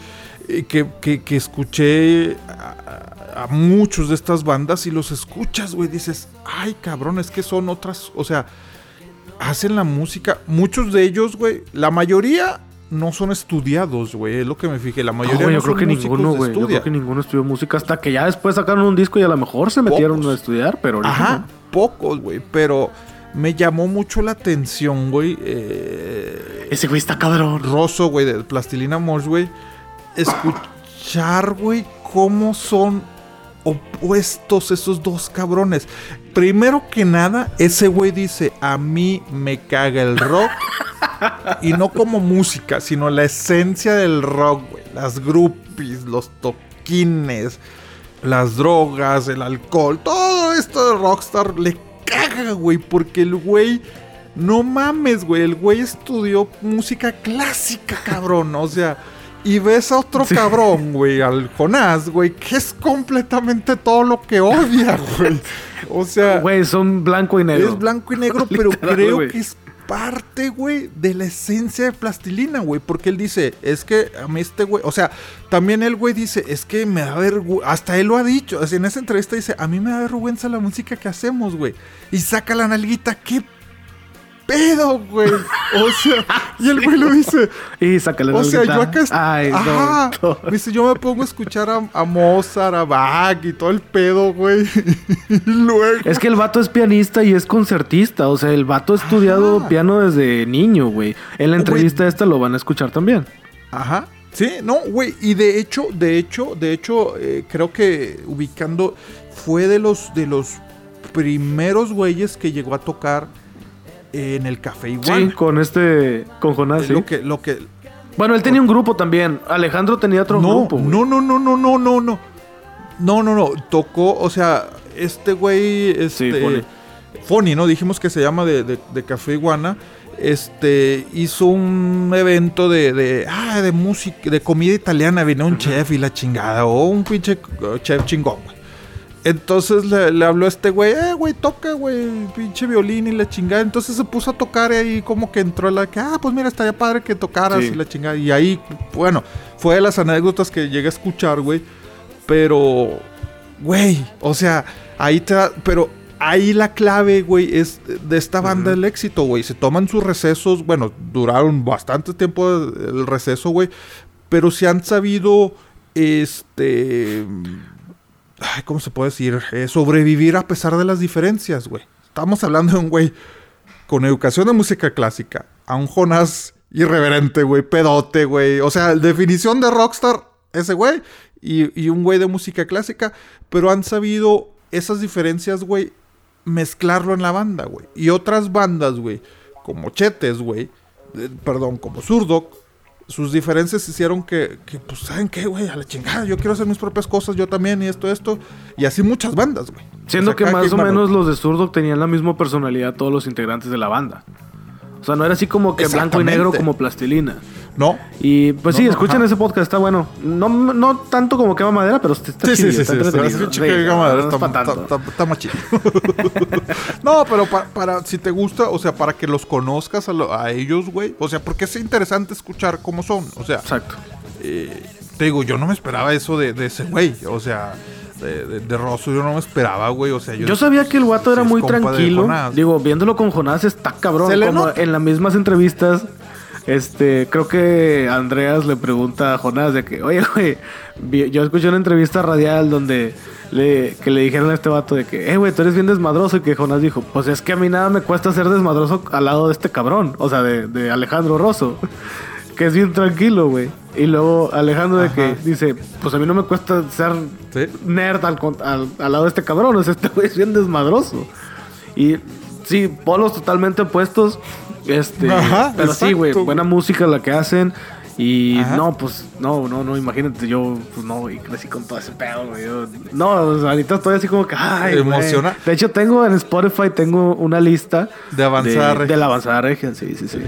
Que, que, que escuché a, a muchos de estas bandas y los escuchas, güey. Dices, ay, cabrón, es que son otras, o sea, hacen la música. Muchos de ellos, güey, la mayoría no son estudiados, güey. Es lo que me fijé. La No, mayoría no yo creo son que ninguno, güey. Yo creo que ninguno estudió música hasta que ya después sacaron un disco y a lo mejor se metieron Pocos. a estudiar, pero Ajá, no. pocos, güey. Pero me llamó mucho la atención, güey. eh, Ese güey está cabrón. Rosso, güey, de Plastilina Mosh, güey. Escuchar, güey, cómo son opuestos esos dos cabrones. Primero que nada, ese güey dice, a mí me caga el rock. y no como música, sino la esencia del rock, güey. Las groupies, los toquines, las drogas, el alcohol. Todo esto de rockstar le caga, güey, porque el güey... No mames, güey. El güey estudió música clásica, cabrón. O sea, y ves a otro Sí. cabrón, güey, al Jonás, güey, que es completamente todo lo que odia, *laughs* güey. O sea, Güey, son blanco y negro. es blanco y negro, *laughs* pero Literal, creo que es parte, güey, de la esencia de plastilina, güey. Porque él dice, es que a mí este güey, o sea, también el güey dice, es que me da vergüenza, hasta él lo ha dicho, así en esa entrevista dice, a mí me da vergüenza la música que hacemos, güey. Y saca la nalguita, qué pedo, güey. O sea, y el güey lo dice. Y sácale O sea, yo acá. Ay, Ajá. Dice, yo me pongo a escuchar a, a Mozart, a Bach y todo el pedo, güey. *laughs* y luego. Es que el vato es pianista y es concertista. O sea, el vato ha estudiado Ajá. piano desde niño, güey. En la entrevista esta lo van a escuchar también. Ajá. Sí, no, güey. Y de hecho, de hecho, de hecho, eh, creo que ubicando. Fue de los, de los primeros güeyes que llegó a tocar en el Café Iguana. Sí, con este. Con Jonás, sí. Lo que, lo que, Bueno, él tenía un grupo también. Alejandro tenía otro no, grupo. no, no, no, no, no, no, no. No, no, no. Tocó, o sea, este güey, este. Fonny. Fonny, ¿no? Dijimos que se llama de, de- de Café Iguana. Este hizo un evento de, de, ah, de música, de comida italiana. Vino un chef y la chingada, o un pinche uh, chef chingón, güey. Entonces le, le habló a este güey, eh, güey, toca, güey, pinche violín y la chingada. Entonces se puso a tocar y ahí como que entró la que, ah, pues mira, estaría padre que tocaras Sí. y la chingada. Y ahí, bueno, fue de las anécdotas que llegué a escuchar, güey. Pero, güey, o sea, ahí te da, pero ahí la clave, güey, es de esta banda el éxito, güey. Se toman sus recesos, bueno, duraron bastante tiempo el receso, güey. Pero se han sabido, este... ¿Cómo se puede decir? Eh, sobrevivir a pesar de las diferencias, güey. Estamos hablando de un güey con educación de música clásica. A un Jonás irreverente, güey. Pedote, güey. O sea, definición de rockstar, ese güey. Y, y un güey de música clásica. Pero han sabido esas diferencias, güey, mezclarlo en la banda, güey. Y otras bandas, güey, como Chetes, güey. eh, perdón, como Zurdok. Sus diferencias hicieron que, que, pues, ¿saben qué, güey? A la chingada, yo quiero hacer mis propias cosas, yo también, y esto, esto. Y así muchas bandas, güey. Siendo O sea, que más o menos los de Zurdok tenían la misma personalidad todos los integrantes de la banda. O sea, no era así como que blanco y negro como plastilina. No, Y pues No, sí, no, escuchen ajá. ese podcast, está bueno. No, no tanto como quema madera, pero está Sí, chido, sí, sí, está sí. entretenido. Está, Sí, más chido. *laughs* no, pero pa- para, si te gusta, o sea, para que los conozcas a, lo- a ellos, güey. O sea, porque es interesante escuchar cómo son. O sea, Exacto. eh, te digo, yo no me esperaba eso de, de ese güey. O sea, de, de, de Rosso, yo no me esperaba, güey. O sea, yo, Yo sabía que el guato era muy tranquilo. Digo, viéndolo con Jonás está cabrón. Como en las mismas entrevistas, este, creo que Andreas le pregunta a Jonás de que, oye, güey, yo escuché una entrevista radial donde le, que le dijeron a este vato de que, eh, güey, tú eres bien desmadroso. Y que Jonás dijo, pues es que a mí nada me cuesta ser desmadroso al lado de este cabrón. O sea, de, de Alejandro Rosso. *laughs* Que es bien tranquilo, güey. Y luego Alejandro de que dice, pues a mí no me cuesta ser Sí. nerd al, al- al lado de este cabrón. O sea, este güey es bien desmadroso. Y sí, polos totalmente opuestos. Este, Ajá, pero sí, exacto, güey, güey. buena música la que hacen. Y Ajá. no, pues, no, no, no, imagínate, yo, pues no, güey, crecí con todo ese pedo, güey. yo- no, o sea, ahorita estoy así como que, ay, güey. Emociona. De hecho, tengo en Spotify, tengo una lista De avanzada de, de la avanzada regia, sí, sí, sí.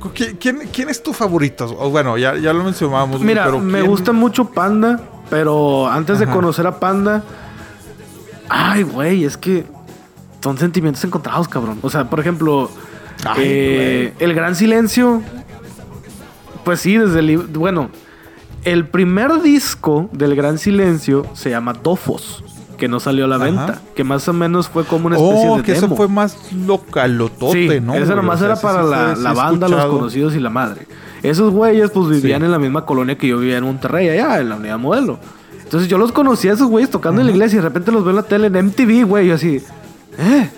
¿Qui- ¿Quién, quién es tu favorito? O bueno, ya, ya lo mencionábamos. güey, Mira, pero me ¿quién? gusta mucho Panda, pero antes de conocer a Panda, ay, güey, es que son sentimientos encontrados, cabrón. O sea, por ejemplo, Ay, eh, El Gran Silencio, pues sí, desde el... Bueno, el primer disco del Gran Silencio se llama Dofos, que no salió a la Ajá. venta, que más o menos fue como una especie Oh, de que demo. eso fue más localotote, Sí, ¿no? ese güey? nomás O sea, era para la, fue- la banda, los conocidos y la madre. Esos güeyes pues vivían Sí. en la misma colonia que yo vivía en Monterrey, allá en la unidad modelo. Entonces yo los conocía a esos güeyes tocando en la iglesia y de repente los veo en la tele en MTV, güey, y así, ¿eh?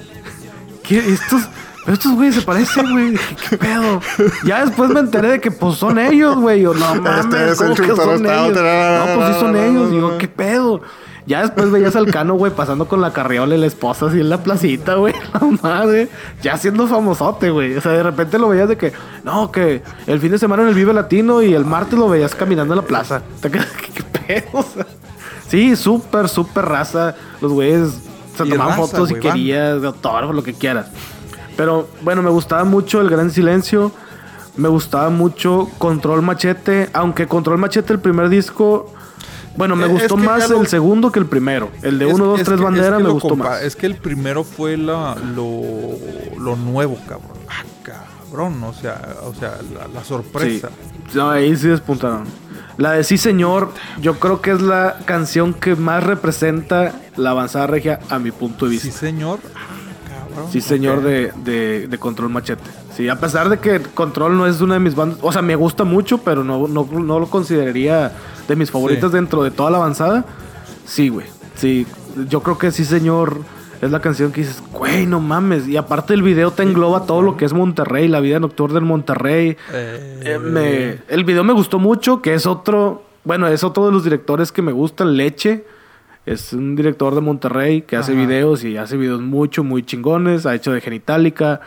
¿Qué? Estos, pero estos güeyes se parecen, güey. ¿Qué, pedo? Ya después me enteré de que pues son ellos, güey. Yo, no mames, Este es el ¿cómo que son está- ellos? No, pues sí son ellos. Digo. ¿qué pedo? Ya después veías al Cano, güey, pasando con la carriola y la esposa así en la placita, güey. *laughs* La madre. Ya siendo famosote, güey. O sea, de repente lo veías de que, no, que el fin de semana en el Vive Latino y el martes lo veías caminando en la plaza. Te quedas, ¿qué, *laughs* qué pedo? O sea, sí, súper, súper raza. Los güeyes se Y tomaban raza, fotos si querías, de autógrafo, lo que quieras. Pero bueno, me gustaba mucho El Gran Silencio. Me gustaba mucho Control Machete. Aunque Control Machete, el primer disco. Bueno, me Eh, gustó es que más lo- el segundo que el primero. El de Es- 1, 2, es 3 que- banderas es que me gustó compa- más. Es que el primero fue la, lo, lo nuevo, cabrón. Ah, cabrón. cabrón, o sea, o sea, la, la sorpresa. Sí. No, ahí sí despuntaron. La de Sí Señor, yo creo que es la canción que más representa la avanzada regia a mi punto de vista. Sí, señor. Sí, señor de, de, de Control Machete. Sí, a pesar de que Control no es una de mis bandas. O sea, me gusta mucho, pero no, no, no lo consideraría de mis favoritas Sí. dentro de toda la avanzada. Sí, güey. Sí, yo creo que sí, señor. Es la canción que dices, güey, no mames. Y aparte el video te engloba todo lo que es Monterrey, la vida nocturna en Monterrey. Eh, Eh, me- el video me gustó mucho, que es otro, bueno, es otro de los directores que me gustan, Leche. Es un director de Monterrey que hace videos y hace videos mucho, muy chingones. Ha hecho de Genitalica.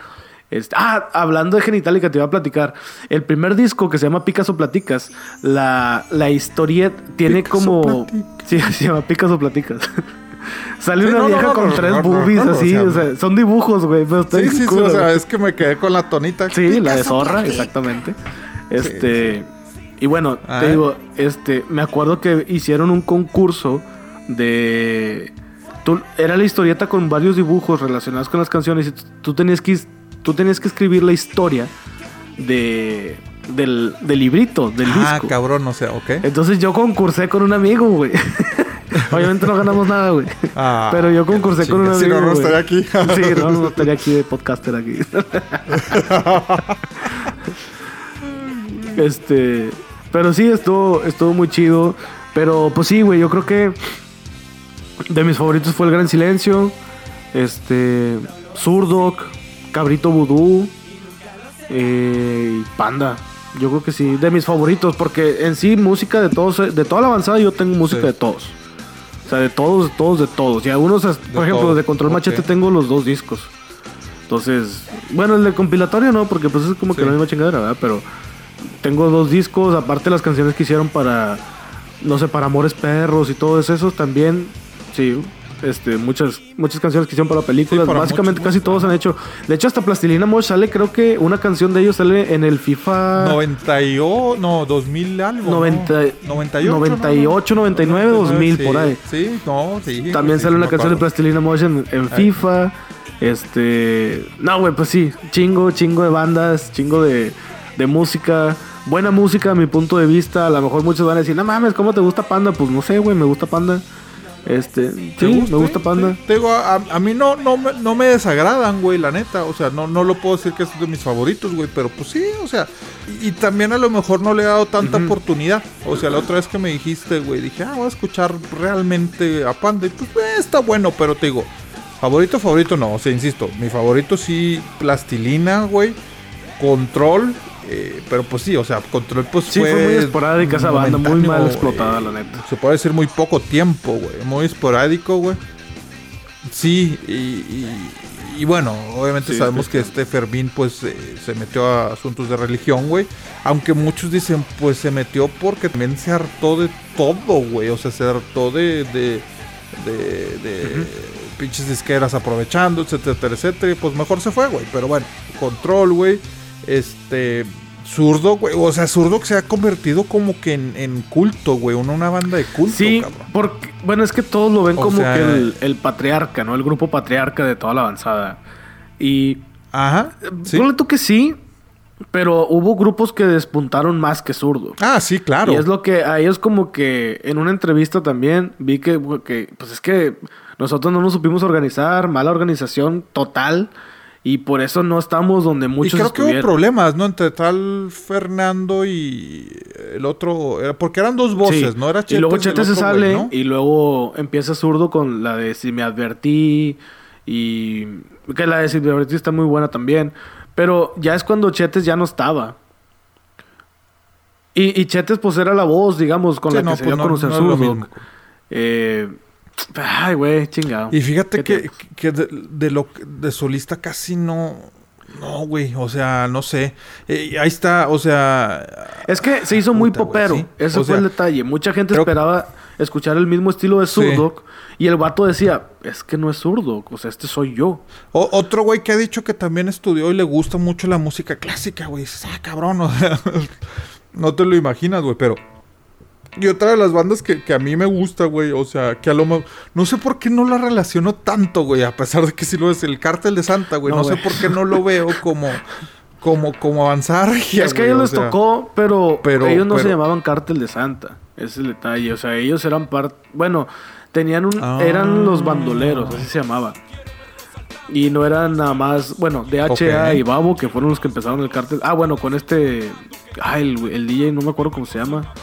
Este, ah, hablando de Genitalica, te iba a platicar. El primer disco que se llama Picasso Platicas, la, la historia tiene Picasso como... Platicas. Sí, *laughs* se llama Picasso Platicas. *laughs* Sale Sí, una no, vieja no, con tres boobies así, o sea, son dibujos, güey, Sí, sí, sí, o sea, es que me quedé con la tonita. Sí, la de zorra, exactamente. Este. Y bueno, Ah, te ¿eh? digo, este, me acuerdo que hicieron un concurso de. tú- era la historieta con varios dibujos relacionados con las canciones. Y tú- tenías que, tú tenías que escribir la historia de. Del, del librito, del Ah, disco. cabrón, o sea, ok. Entonces yo concursé con un amigo, güey. *laughs* Obviamente no ganamos nada, güey. Ah, Pero yo concursé con un chinga, si amigo. no, no estaría aquí. sí, no, no estaría aquí de podcaster aquí. *laughs* este. Pero sí, estuvo, estuvo muy chido. Pero pues sí, güey, yo creo que de mis favoritos fue El Gran Silencio. Este. Surdoc. Cabrito Vudú. eh, y Panda. Yo creo que sí, de mis favoritos, porque en sí música de todos, de toda la avanzada yo tengo música Sí. de todos. O sea, de todos, de todos, de todos. Y algunos, por ejemplo, de Control Machete tengo los dos discos. Entonces, bueno, el de compilatorio no, porque pues es como que Sí. la misma chingadera, ¿verdad? Pero tengo dos discos, aparte las canciones que hicieron para, no sé, para Amores Perros y todo eso también, sí. Este, muchas, muchas canciones que hicieron para películas. Sí, para Básicamente muchos, casi todos han hecho. De hecho, hasta Plastilina Mosh sale, creo que una canción de ellos sale en el FIFA 98, no, 2000 algo. 90, ¿no? 98. 98, 99, 2000, sí, por ahí. Sí, no, sí. También sí, sale una canción de. Plastilina Mosh en, en FIFA. Este. No, güey, pues sí. Chingo, chingo de bandas, chingo de, de música. Buena música a mi punto de vista. A lo mejor muchos van a decir, no mames, ¿cómo te gusta Panda? Pues no sé, güey, me gusta Panda. Este. ¿Te Sí, me gusta Panda. sí. Te digo, a, a mí no, no, me, no me desagradan, güey, la neta. O sea, no, no lo puedo decir que es de mis favoritos, güey. Pero pues sí, o sea. Y, y también a lo mejor no le he dado tanta oportunidad. O sea, la otra vez que me dijiste, güey, dije, ah, voy a escuchar realmente a Panda. Y pues eh, está bueno, pero te digo, favorito, favorito no. O sea, insisto, mi favorito sí, Plastilina, güey. Control. Eh, pero pues sí, o sea, Control pues Sí, fue muy esporádica esa banda, muy mal explotada, eh, la neta. Se puede decir muy poco tiempo, güey. Muy esporádico, güey. Sí, y, y- y bueno, obviamente Sí, sabemos sí, que este Fermín pues eh, se metió a asuntos de religión, güey. Aunque muchos dicen pues se metió porque también se hartó de todo, güey. O sea, se hartó de... de de, de pinches disqueras aprovechando, etcétera, etcétera. Y pues mejor se fue, güey. Pero bueno, control, güey. Este. Zurdo, güey. O sea, Zurdo que se ha convertido como que en, en culto, güey. Una, una banda de culto, Sí, cabrón. porque, bueno, es que todos lo ven O como sea- que el, el patriarca, ¿no? El grupo patriarca de toda la avanzada. Y Ajá. Sí. tú que sí, pero hubo grupos que despuntaron más que zurdo. Ah, sí, claro. Y es lo que a ellos como que en una entrevista también vi que, que, pues es que nosotros no nos supimos organizar, mala organización total, y por eso no estamos donde Y muchos creo que hubo problemas, ¿no? Entre tal Fernando y el otro. Porque eran dos voces, Sí. ¿no? Era y luego Chete se güey, sale ¿no? y luego empieza zurdo con la de Si me advertí y que la de Si me advertí está muy buena también. Pero ya es cuando Chetes ya no estaba. Y, y Chetes pues era la voz, digamos, con Sí, la que no, se pues dio a no- conocer zurdo. Eh, ay, güey, chingado. Y fíjate ¿Qué que, que de, de lo de solista casi no. No, güey. O sea, no sé. Eh, ahí está, o sea. Es que se hizo muy Puta, popero. sí. Ese O fue sea, el detalle. Mucha gente creo- esperaba escuchar el mismo estilo de Sí. Zurdo. Y el vato decía, es que no es zurdo. O sea, este soy yo. O- otro güey que ha dicho que también estudió y le gusta mucho la música clásica, güey. Dices, ah, cabrón, o sea, *laughs* no te lo imaginas, güey, pero... Y otra de las bandas que, que a mí me gusta, güey, o sea, que a lo mejor... No sé por qué no la relaciono tanto, güey, a pesar de que sí lo es el Cártel de Santa, güey. No, No, sé por qué no lo veo como... como, como avanzar. *laughs* es que a ellos les tocó, pero, ellos no se llamaban Cártel de Santa. Ese es el detalle. O sea, ellos eran parte. Bueno, tenían un. Ah. Eran los bandoleros, así se llamaba. Y no eran nada más. Bueno, DHA y Babo, que fueron los que empezaron el cártel. Ah, bueno, con este. Ah, el, el DJ, no me acuerdo cómo se llama.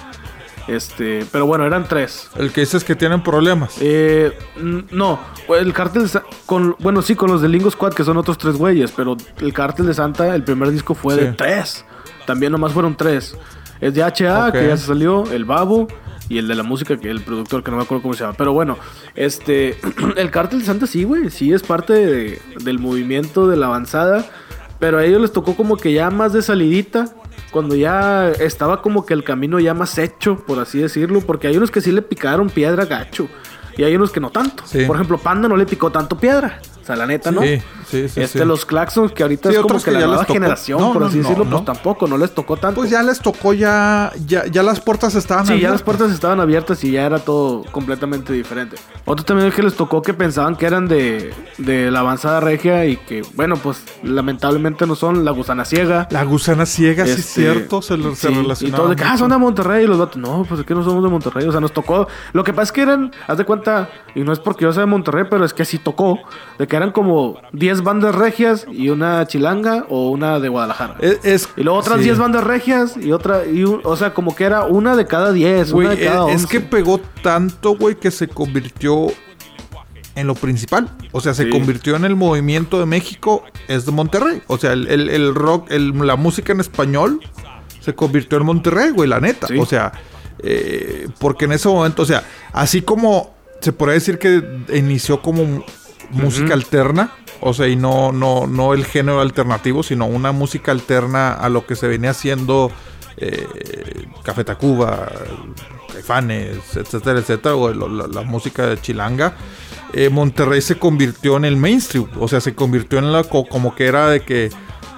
Este, pero bueno, eran tres. El que dices que tienen problemas. Eh, no, el cártel con, bueno, sí, con los de Lingo Squad, que son otros tres güeyes, pero el cártel de Santa, el primer disco fue de tres. También nomás fueron tres. Es de HA, que ya se salió, el Babo y el de la música, que el productor, que no me acuerdo cómo se llama. Pero bueno, este, *clears throat* el cártel de Santa sí, güey, sí es parte del movimiento de la avanzada. Pero a ellos les tocó como que ya más de salidita cuando ya estaba como que el camino ya más hecho, por así decirlo, porque hay unos que sí le picaron piedra gacho y hay unos que no tanto. Por ejemplo, Panda no le picó tanto piedra. O sea, la neta, ¿no? Sí, sí, sí. Este, los Claxons, que ahorita es como que, la nueva generación, por así decirlo, pues tampoco, no les tocó tanto. Pues ya les tocó, ya, ya, ya las puertas estaban abiertas. Sí, ya las puertas estaban abiertas y ya era todo completamente diferente. Otro también es que les tocó que pensaban que eran de, de la avanzada regia y que, bueno, pues lamentablemente no son la gusana ciega. La gusana ciega, sí es este, cierto, se, se Y todos de que, ah, son de Monterrey y los vatos, no, pues es que no somos de Monterrey, o sea, nos tocó. Lo que pasa es que eran, haz de cuenta, y no es porque yo sea de Monterrey, pero es que sí tocó, de que eran como 10 bandas regias y una chilanga o una de Guadalajara. Es, y luego otras 10 bandas regias y otra, y o sea, como que era una de cada 10, una de cada es, es que pegó tanto, güey, que se convirtió en lo principal. O sea, se convirtió en el movimiento de México, es de Monterrey. O sea, el, rock, la música en español se convirtió en Monterrey, güey, la neta. O sea, eh, porque en ese momento, o sea, así como se podría decir que inició como música alterna, o sea, y no, no, no el género alternativo, sino una música alterna a lo que se venía haciendo eh, Café Tacuba, Caifanes, etcétera, etcétera, o la, música de Chilanga. Eh, Monterrey se convirtió en el mainstream, o sea, se convirtió en la como que era de que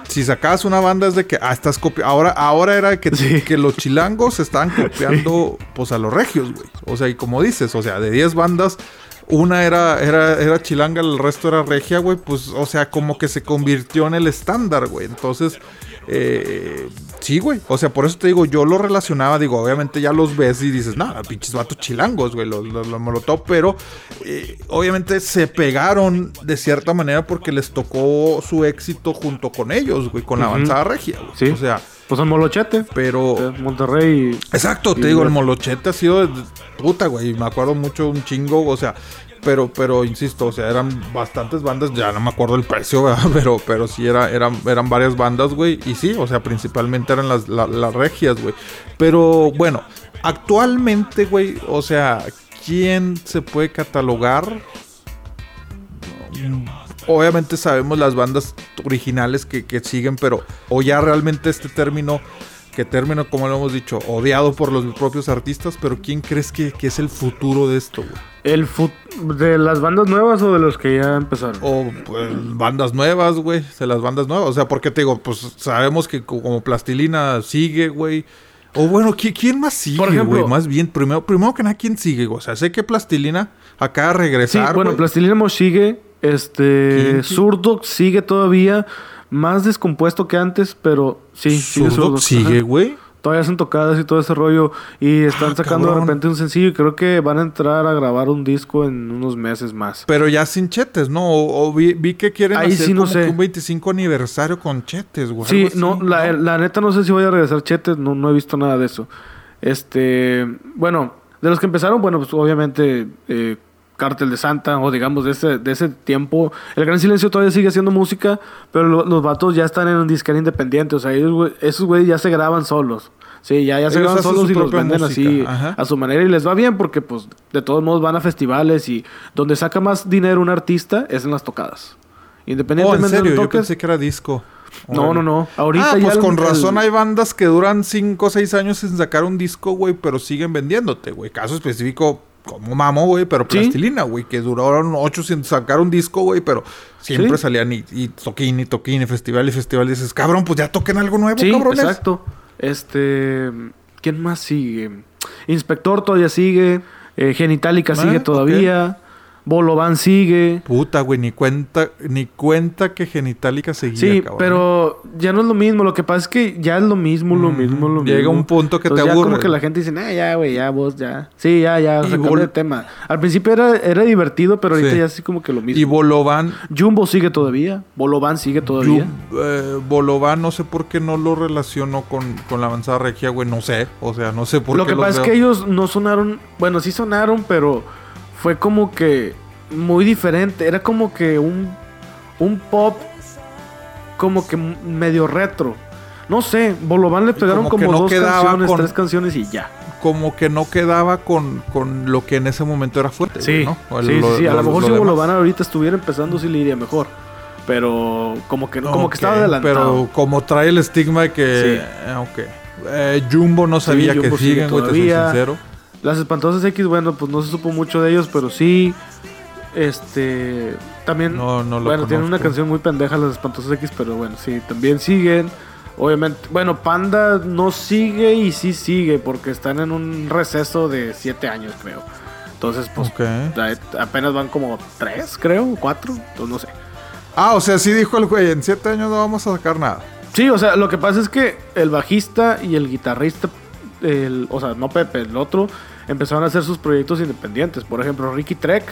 si sacabas una banda es de que ah, estás copiando. Ahora, ahora era que, que los chilangos estaban copiando *laughs* pues a los regios, güey. O sea, y como dices, o sea, de 10 bandas, una era, era, era chilanga, el resto era regia, güey. Pues, o sea, como que se convirtió en el estándar, güey. Entonces, eh, sí, güey. O sea, por eso te digo, yo lo relacionaba, digo, obviamente ya los ves y dices, nada, pinches vatos chilangos, güey, los, los, molotov, pero eh, obviamente se pegaron de cierta manera porque les tocó su éxito junto con ellos, güey, con la avanzada regia, güey. Sí. O sea. Pues el molochete. Pero. Monterrey. Exacto, te digo, el molochete ha sido. Puta, güey. Me acuerdo mucho un chingo. O sea, pero, pero insisto, o sea, eran bastantes bandas, ya no me acuerdo el precio, *laughs* pero, pero sí era, eran, eran varias bandas, güey. Y sí, o sea, principalmente eran las, las regias, güey. Pero bueno, actualmente, güey, o sea, ¿quién se puede catalogar? Obviamente sabemos las bandas originales que, que siguen, pero o ya realmente este término que término, como lo hemos dicho, odiado por los propios artistas, pero ¿quién crees que, es el futuro de esto, güey? ¿El ¿De las bandas nuevas o de los que ya empezaron? O pues, bandas nuevas, güey, de las bandas nuevas. O sea, porque te digo, pues sabemos que como Plastilina sigue, güey. O bueno, ¿quién más sigue, güey? Más bien, primero, primero que nada, ¿quién sigue? O sea, sé que Plastilina acaba de regresar, Sí, bueno, Plastilina sigue. Este... Zurdo sigue todavía más descompuesto que antes, pero sí, sigue sigue, güey. Todavía hacen tocadas y todo ese rollo. Y están ah, sacando de repente un sencillo. Y creo que van a entrar a grabar un disco en unos meses más. Pero ya sin chetes, ¿no? O, vi, que quieren hacer como un 25 aniversario con chetes, güey. Sí, no, la, neta no sé si voy a regresar chetes. No, no he visto nada de eso. Este, bueno, de los que empezaron, bueno, pues obviamente eh, Cártel de Santa o digamos de ese, de ese tiempo. El Gran Silencio todavía sigue haciendo música, pero los vatos ya están en un disquero independiente. O sea, ellos, esos güeyes ya se graban solos. Sí, ya, ya se graban solos y los venden así a su manera y les va bien porque pues de todos modos van a festivales y donde saca más dinero un artista es en las tocadas. Independientemente oh, ¿en serio? Yo pensé que era disco. No, no, no. Ahorita ah, pues con razón hay bandas que duran 5 o 6 años sin sacar un disco, güey, pero siguen vendiéndote, güey. Caso específico, como mamo, güey, pero plastilina, güey, que duraron ocho sin sacar un disco, güey, pero siempre salían y, y toquín y toquín y festival y festival. Y dices, cabrón, pues ya toquen algo nuevo, sí, Exacto. Este. ¿Quién más sigue? Inspector todavía sigue. Eh, Genitalica sigue todavía. Bolovan sigue. Puta, güey, ni cuenta, ni cuenta que Genitalica seguía, Sí, cabrón. pero ya no es lo mismo. Lo que pasa es que ya es lo mismo, lo mismo, lo mismo. Llega un punto que te Entonces ya aburre. como que la gente dice, ah, ya, güey, ya, vos, ya. Sí, ya, ya, Y se vol- cambia de tema. Al principio era, era divertido, pero ahorita Sí. ya es como que lo mismo. Y Bolovan, Jumbo sigue todavía. Bolovan sigue todavía. Yu- eh, Bolovan, no sé por qué no lo relaciono con, con la avanzada regia, güey, no sé. O sea, no sé por Lo qué que los pasa es que ellos no sonaron, bueno, sí sonaron, pero fue como que muy diferente. Era como que un, un pop como que medio retro. No sé, Bolovan le pegaron como que como, no dos canciones, con- tres canciones y ya. Como que no quedaba con, con lo que en ese momento era fuerte, Sí, ¿no? O sí, sí, lo- sí. A lo, mejor si demás. Bolovan ahorita estuviera empezando sí le iría mejor. Pero como que, como Ok, que estaba adelantado. Pero como trae el estigma de que... Sí. eh. Eh, Jumbo no sabía Jumbo que sigue siguen, güey, te soy sincero. Las espantosas X, bueno, pues no se supo mucho de ellos, pero sí. Este. También. No, no lo bueno, tienen una conozco. canción muy pendeja, las espantosas X, pero bueno, sí, también siguen. Obviamente, bueno, Panda no sigue y sí sigue, porque están en un receso de siete años, creo. Entonces, pues, Ok. a- apenas van como tres, creo, cuatro, entonces no sé. Ah, o sea, sí dijo el güey, en siete años no vamos a sacar nada. Sí, o sea, lo que pasa es que el bajista y el guitarrista, el, o sea, no Pepe, el otro, empezaron a hacer sus proyectos independientes. Por ejemplo, Ricky Trek,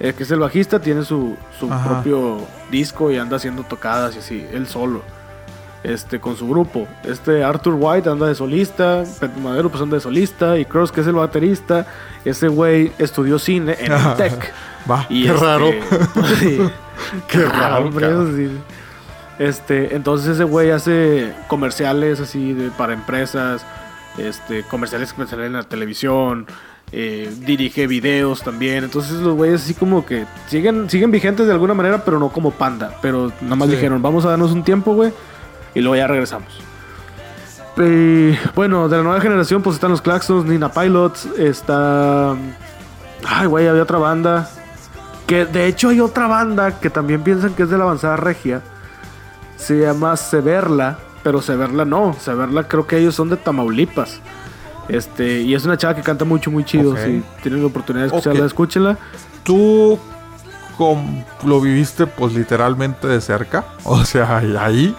eh, que es el bajista, tiene su, su propio disco y anda haciendo tocadas y así, él solo. Este, con su grupo. Este Arthur White anda de solista, Pepe Madero pues anda de solista, y Cross, que es el baterista, ese güey estudió cine en el Tech. *laughs* Va, Y qué este, raro. *laughs* sí. *laughs* Qué raro, hombre, sí. Este, entonces ese güey hace comerciales así de, para empresas, este, comerciales que salen en la televisión, eh, dirige videos también. Entonces los güeyes así como que siguen, siguen vigentes de alguna manera, pero no como panda. Pero nada más Sí. dijeron, vamos a darnos un tiempo, güey, y luego ya regresamos. Y, bueno, de la nueva generación, pues están los Claxons, Nina Pilots, está. Ay, güey, había otra banda. Que de hecho hay otra banda que también piensan que es de la avanzada regia. Se llama Severla, pero Severla no. Severla creo que ellos son de Tamaulipas. Este, y es una chava que canta mucho, muy chido. Si tienen la oportunidad de escucharla, Ok. escúchenla. Tú lo viviste pues literalmente de cerca, *laughs* o sea, ahí.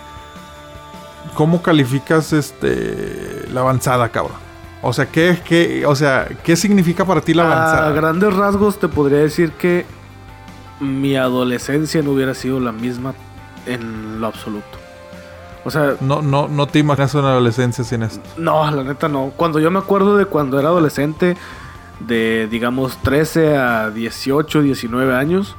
¿Cómo calificas este la avanzada, cabrón? O sea, ¿qué, qué, o sea, ¿qué significa para ti la A avanzada? grandes rasgos te podría decir que mi adolescencia no hubiera sido la misma en lo absoluto. O sea, No, no, no te imaginas una adolescencia sin esto. No, la neta no. Cuando yo me acuerdo de cuando era adolescente, de digamos 13 a 18, 19 años,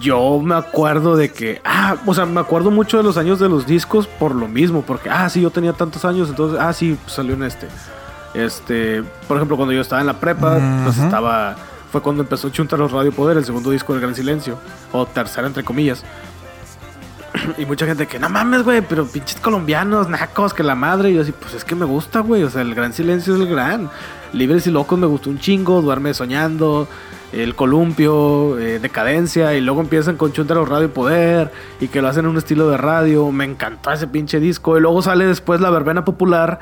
yo me acuerdo de que, ah, o sea, me acuerdo mucho de los años de los discos por lo mismo, porque, ah, sí, yo tenía tantos años, entonces, ah, sí, pues, salió en este. Este, por ejemplo, cuando yo estaba en la prepa, pues Ujú. estaba, fue cuando empezó Chuntaros Radio Poder, el segundo disco del Gran Silencio, o tercera entre comillas. *clears throat* Y mucha gente que, no mames, güey, pero pinches colombianos, nacos, que la madre. Y yo así, pues es que me gusta, güey. O sea, el gran silencio es el gran. Libres y locos me gustó un chingo. Duerme soñando. El columpio, eh, decadencia. Y luego empiezan con Chuntaro Radio y Poder. Y que lo hacen en un estilo de radio. Me encantó ese pinche disco. Y luego sale después la verbena popular.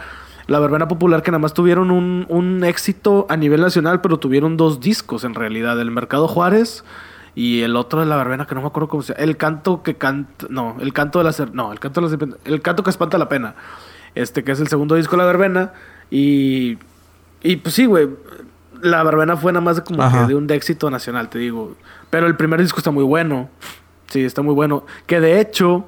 La verbena popular que nada más tuvieron un, un éxito a nivel nacional, pero tuvieron dos discos en realidad. El Mercado Juárez y el otro de la verbena que no me acuerdo cómo se llama. El canto que canta. No, el canto de la ser- No, el canto de la serpiente- El canto que espanta la pena. Este que es el segundo disco de la verbena. Y. Y pues sí, güey. La verbena fue nada más como Ajá. que de un éxito nacional, te digo. Pero el primer disco está muy bueno. Sí, está muy bueno. Que de hecho,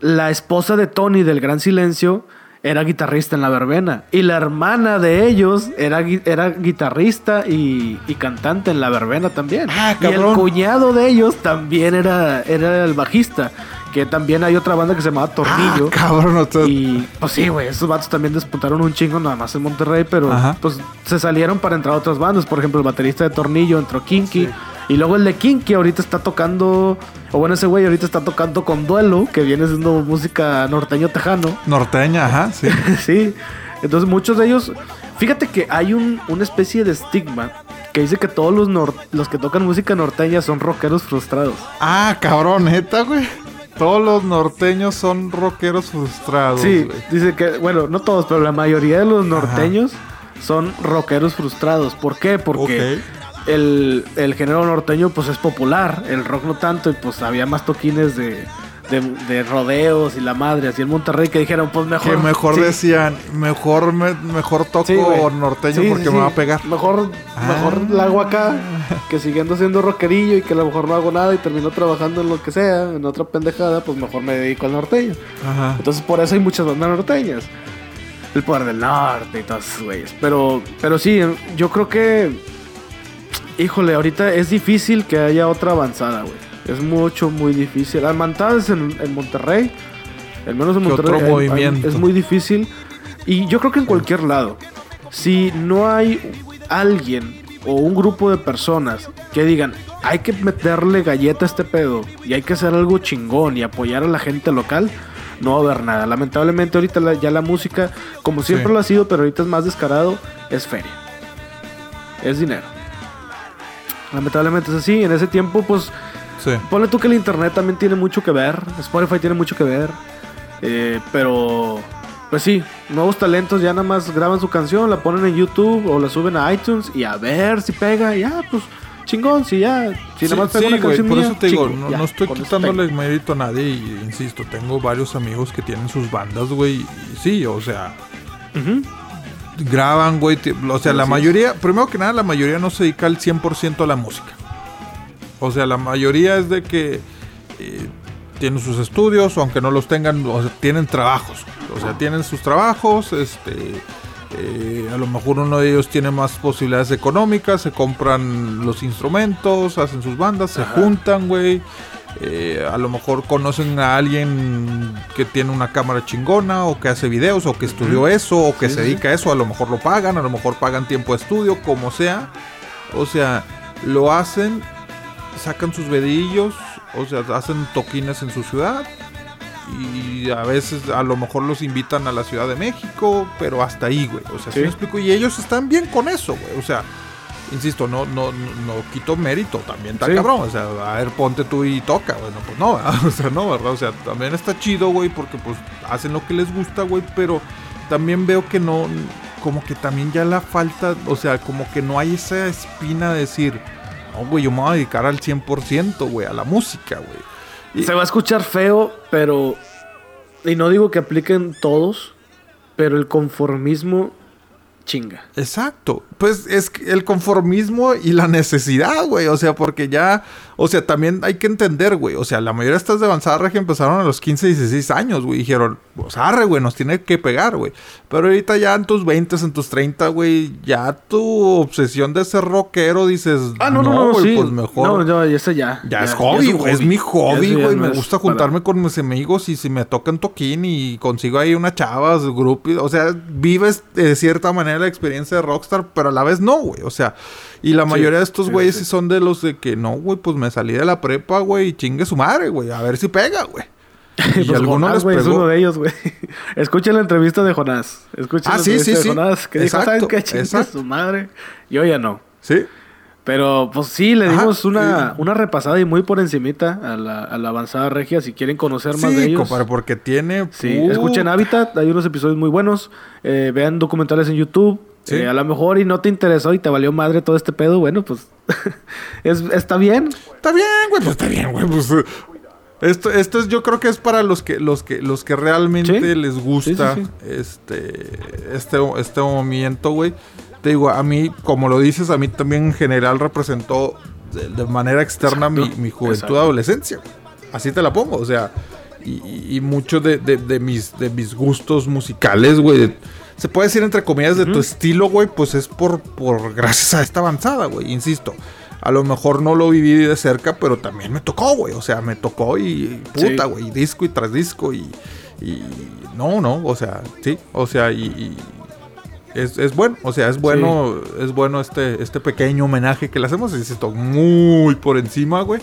la esposa de Tony del Gran Silencio era guitarrista en la verbena. Y la hermana de ellos era, era guitarrista y, y cantante en la verbena también. Ah, y el cuñado de ellos también era, era el bajista. Que también hay otra banda que se llamaba Tornillo. Ah, cabrón, o sea, Y pues sí, güey, esos vatos también despuntaron un chingo nada más en Monterrey, pero Ajá. pues se salieron para entrar a otras bandas. Por ejemplo, el baterista de Tornillo entró Kinky. Y luego el de Kinky ahorita está tocando, o bueno, ese güey ahorita está tocando con Duelo, que viene siendo música norteño tejano. norteña, ajá, sí. *laughs* sí. Entonces muchos de ellos, fíjate que hay un, una especie de estigma que dice que todos los, nor- los que tocan música norteña son rockeros frustrados. Ah, cabrón, neta, güey. Todos los norteños son rockeros frustrados, Sí, dice que, bueno, no todos, pero la mayoría de los norteños son rockeros frustrados. ¿Por qué? Porque el, el género norteño pues es popular, el rock no tanto, y pues había más toquines de, de, de rodeos y la madre, así en Monterrey que dijeron, pues mejor. Que mejor sí, decían, mejor me- mejor toco sí, norteño Sí, porque me va a pegar. Mejor, mejor Ah. la hago acá que siguiendo siendo rockerillo y que a lo mejor no hago nada y termino trabajando en lo que sea, en otra pendejada, pues mejor me dedico al norteño. Ajá. Entonces por eso hay muchas bandas norteñas. El poder del norte y todas esas güeyes. Pero, pero sí, yo creo que. Híjole, ahorita es difícil que haya otra avanzada, güey. Es mucho, muy difícil. Almantadas en, en Monterrey. Al menos en ¿Qué Monterrey. otro movimiento? es muy difícil. Y yo creo que en cualquier lado. Si no hay alguien o un grupo de personas que digan, hay que meterle galleta a este pedo y hay que hacer algo chingón y apoyar a la gente local, no va a haber nada. Lamentablemente ahorita la- ya la música, como siempre Sí. lo ha sido, pero ahorita es más descarado, es feria. Es dinero. Lamentablemente es así. En ese tiempo, pues, Sí. ponle tú que el internet también tiene mucho que ver. Spotify tiene mucho que ver. Eh, pero, pues sí, nuevos talentos ya nada más graban su canción, la ponen en YouTube o la suben a iTunes y a ver si pega. Ya, pues, chingón, si ya. Si Sí, nada más pega sí, una güey, canción por mía, eso te digo, no, ya, no estoy quitándole mérito a nadie y insisto, tengo varios amigos que tienen sus bandas, güey, y sí, o sea. Graban, güey, o sea, la mayoría, primero que nada, la mayoría no se dedica al 100% a la música. O sea, la mayoría es de que eh, tienen sus estudios, o aunque no los tengan, o sea, tienen trabajos. O sea, tienen sus trabajos, este... eh, a lo mejor uno de ellos tiene más posibilidades económicas, se compran los instrumentos, hacen sus bandas, se juntan, güey. Eh, a lo mejor conocen a alguien que tiene una cámara chingona o que hace videos o que estudió eso o que Sí, se sí, dedica a eso, a lo mejor lo pagan, a lo mejor pagan tiempo de estudio, como sea. O sea, lo hacen, sacan sus vedillos, o sea, hacen toquines en su ciudad y a veces a lo mejor los invitan a la Ciudad de México, pero hasta ahí, güey. O sea, ¿sí Sí. me explico? Y ellos están bien con eso, güey. O sea, insisto, no, no, no, no quito mérito, también está Sí. cabrón. O sea, a ver, ponte tú y toca. Bueno, pues no, ¿verdad? *laughs* o sea, no, ¿verdad? O sea, también está chido, güey, porque pues hacen lo que les gusta, güey, pero también veo que no, como que también ya la falta, o sea, como que no hay esa espina de decir, no, güey, yo me voy a dedicar al 100%, güey, a la música, güey. Y- Se va a escuchar feo, pero. Y no digo que apliquen todos, pero el conformismo chinga. Exacto. Pues es el conformismo y la necesidad, güey. O sea, porque ya, o sea, también hay que entender, güey. O sea, la mayoría de estas de avanzada regia empezaron a los 15, 16 años, güey. Dijeron, pues arre, güey, nos tiene que pegar, güey. Pero ahorita ya en tus 20, en tus 30, güey, ya tu obsesión de ser rockero dices, Ah, no, no, no, güey, sí. pues mejor. No, no, ese ya. Ya, es hobby, güey. Es mi hobby, güey. no Me gusta para- juntarme con mis amigos y si me toca un toquín y consigo ahí una chava, su grupo. O sea, vives de cierta manera la experiencia de Rockstar, pero a la vez no, güey. O sea, y la Sí, mayoría de estos güeyes sí. sí son de los de que no, güey, pues me salí de la prepa, güey, y chingue su madre, güey. A ver si pega, güey. *laughs* Y Pues alguno Jonás, les güey, es uno de ellos, güey. *laughs* Escuchen la entrevista de Jonás. Escuchen Ah, la sí, entrevista sí, de sí. Jonás que dijo, ¿saben qué? Chingue su madre. Yo ya no. Sí. Pero pues sí, le Ajá, dimos una, sí. una repasada y muy por encimita a la, a la avanzada regia. Si quieren conocer más de ellos. compadre, porque tiene. Sí, uh, escuchen Habitat, hay unos episodios muy buenos. Eh, vean documentales en YouTube. Sí. Eh, a lo mejor y no te interesó y te valió madre todo este pedo, bueno, pues *laughs* es, está bien. Está bien, güey, pues está bien, güey. Pues, eh, esto, esto es, yo creo que es para los que, los que, los que realmente Sí. les gusta Sí, este, este, este movimiento, güey. Te digo, a mí, como lo dices, a mí también en general representó de, de manera externa mi, mi juventud, exacto. adolescencia. Así te la pongo, o sea, y, y- y mucho de, de- de mis, de mis gustos musicales, güey. Se puede decir entre comillas de tu estilo, güey, pues es por, por gracias a esta avanzada, güey, insisto. A lo mejor no lo viví de cerca, pero también me tocó, güey. O sea, me tocó y puta, Sí. güey. Disco y tras disco y, y no, no, o sea, sí, o sea, y, y es, es bueno, o sea, es bueno, es bueno este, este pequeño homenaje que le hacemos, insisto, muy por encima, güey.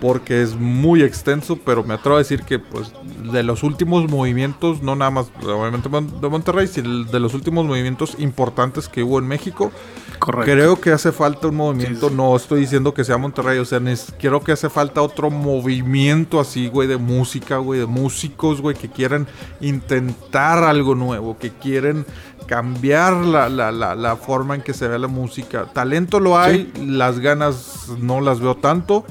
Porque es muy extenso, pero me atrevo a decir que pues de los últimos movimientos, no nada más obviamente de Monterrey, sino de los últimos movimientos importantes que hubo en México, Correcto. creo que hace falta un movimiento, Sí, sí. no estoy diciendo que sea Monterrey, o sea, creo que hace falta otro movimiento así, güey, de música, güey, de músicos, güey, que quieren intentar algo nuevo, que quieren cambiar la, la, la, la forma en que se ve la música. Talento lo hay, las ganas no las veo tanto,